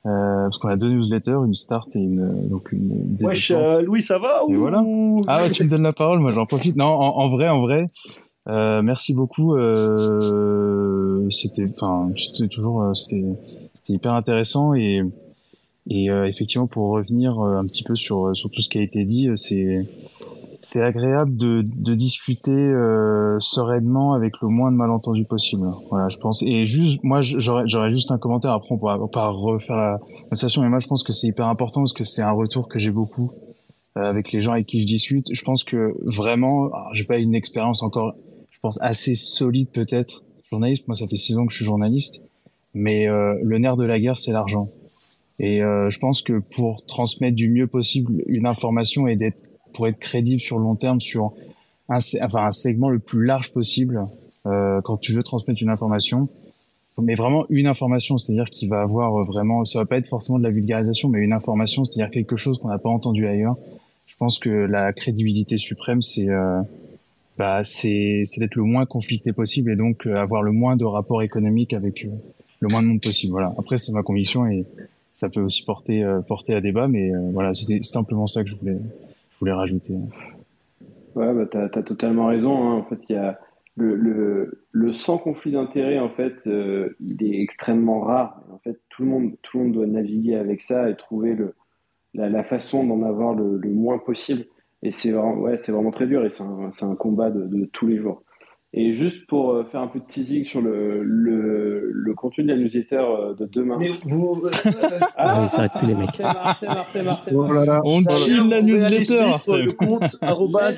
F: parce qu'on a deux newsletters, une start et une donc une.
C: Wesh, Louis, ça va ou...
F: voilà. Ah ouais, tu me donnes la parole, moi j'en profite. Non, en, en vrai, en vrai. Euh, merci beaucoup. Euh, c'était, enfin, c'était toujours, euh, c'était, c'était hyper intéressant et et euh, effectivement pour revenir un petit peu sur sur tout ce qui a été dit, c'est c'est agréable de, de discuter sereinement avec le moins de malentendus possible. Voilà, je pense. Et juste, moi, j'aurais, j'aurais juste un commentaire. Après, on pourra pas refaire la conversation, mais moi, je pense que c'est hyper important parce que c'est un retour que j'ai beaucoup avec les gens avec qui je discute. Je pense que vraiment, j'ai pas une expérience encore je pense, assez solide peut-être. Journaliste, moi ça fait six ans que je suis journaliste, mais euh, le nerf de la guerre, c'est l'argent. Et euh, je pense que pour transmettre du mieux possible une information et d'être pour être crédible sur le long terme sur un, enfin, un segment le plus large possible, euh, quand tu veux transmettre une information, mais vraiment une information, c'est-à-dire qu'il va avoir vraiment, ça va pas être forcément de la vulgarisation, mais une information, c'est-à-dire quelque chose qu'on n'a pas entendu ailleurs. Je pense que la crédibilité suprême, c'est euh, bah, c'est d'être le moins conflicté possible et donc euh, avoir le moins de rapports économiques avec euh, le moins de monde possible. Voilà. Après, c'est ma conviction et ça peut aussi porter euh, porter à débat, mais voilà, c'était simplement ça que je voulais voulais rajouter.
B: Ouais, bah, t'as as totalement raison. Hein. En fait, il y a le, le, le sans conflit d'intérêt. En fait, il est extrêmement rare. En fait, tout le monde tout le monde doit naviguer avec ça et trouver le la, la façon d'en avoir le, le moins possible. Et c'est vraiment, ouais, c'est vraiment très dur et c'est un, un, combat de, de, tous les jours. Et juste pour euh, faire un peu de teasing sur le, le, le contenu de la newsletter euh, de demain. Mais vous...
A: ah, ils s'arrêtent plus les mecs.
C: Oh là là. On chill la newsletter. Le compte oak-du-bas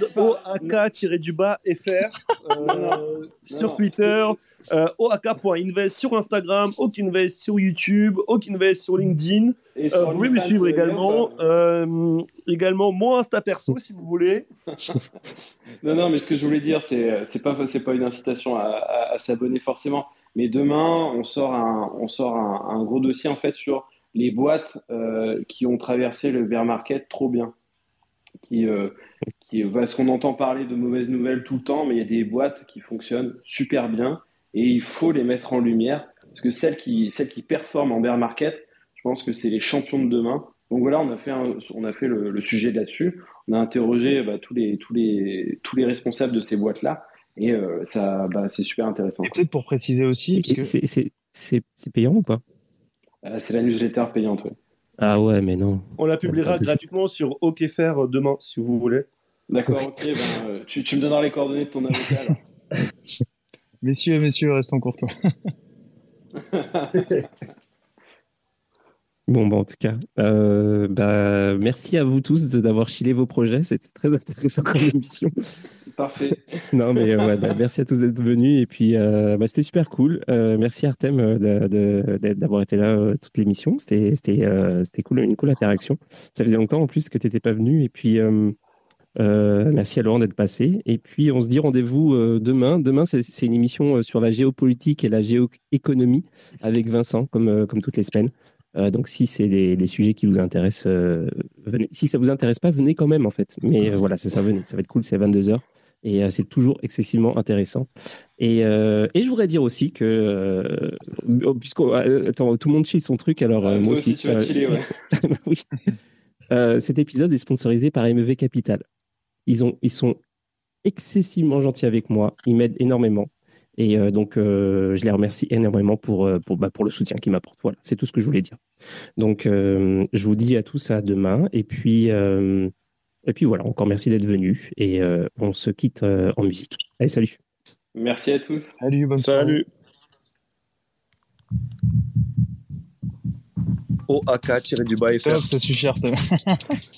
C: fr euh, sur Twitter. Euh, oak.invest sur Instagram, oakinvest sur YouTube, oakinvest sur LinkedIn. Et euh, vous pouvez me suivre également. Euh, également mon Insta perso si vous voulez.
B: non, non, mais ce que je voulais dire, c'est c'est pas c'est pas une incitation à, à, s'abonner forcément, Mais demain, on sort un, on sort un, gros dossier en fait sur les boîtes qui ont traversé le bear market trop bien. Qui, qui, parce qu'on entend parler de mauvaises nouvelles tout le temps, mais il y a des boîtes qui fonctionnent super bien et il faut les mettre en lumière parce que celles qui, celles qui performent en bear market, je pense que c'est les champions de demain. Donc voilà, on a fait, on a fait le, sujet là-dessus. On a interrogé bah, tous, les, tous, les, tous les responsables de ces boîtes-là. Et euh, ça, bah, c'est super intéressant.
F: peut-être pour préciser aussi.
A: Parce que... C'est payant ou pas?
B: Euh, C'est la newsletter payante.
A: Ah ouais, mais non.
C: On la publiera gratuitement sur OKFair demain, si vous voulez.
B: D'accord, ok. Ben, euh, tu, tu, me donneras les coordonnées de ton avocat.
F: messieurs, messieurs, restons courtois.
A: Bon, bah, en tout cas, euh, bah, merci à vous tous d'avoir chillé vos projets. C'était très intéressant comme émission.
B: Parfait.
A: non, mais euh, ouais, bah, merci à tous d'être venus. Et puis, euh, bah, c'était super cool. merci Artem d'avoir été là toute l'émission. C'était c'était cool, une cool interaction. Ça faisait longtemps en plus que tu n'étais pas venu. Et puis, merci à Laurent d'être passé. Et puis, on se dit rendez-vous demain. Demain, c'est une émission sur la géopolitique et la géoéconomie avec Vincent, comme, comme toutes les semaines. Euh, donc si c'est des, sujets qui vous intéressent, euh, venez. Si ça vous intéresse pas, venez quand même en fait. Mais euh, voilà, c'est ça, venez. Ça va être cool, c'est 22 h et c'est toujours excessivement intéressant. Et, et, je voudrais dire aussi que puisque attends, tout le monde chille son truc, alors moi aussi.
B: tu vas chiller, ouais.
A: oui. cet épisode est sponsorisé par MEV Capital. Ils ont, ils sont excessivement gentils avec moi. Ils m'aident énormément. Et euh, donc, euh, je les remercie énormément pour, euh, pour, bah, pour le soutien qu'ils m'apportent. Voilà, c'est tout ce que je voulais dire. Donc, je vous dis à tous à demain. Et puis, et puis voilà, encore merci d'être venus. Et on se quitte en musique. Allez, salut.
B: Merci à tous.
F: Salut, bonne
C: Salut. OAK-du-bas
F: Stop, ça suffit, Arthur.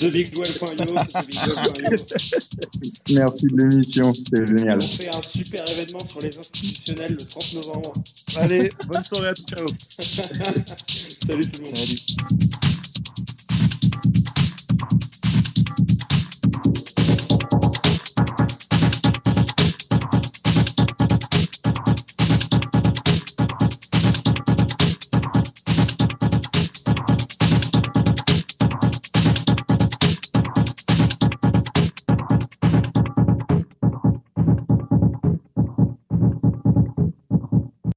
B: TheBigDwell.io,
E: Merci de l'émission, c'était génial.
B: On fait un super événement sur les institutionnels le 30 novembre.
C: Allez, bonne soirée à tous.
B: Salut tout le monde. Salut.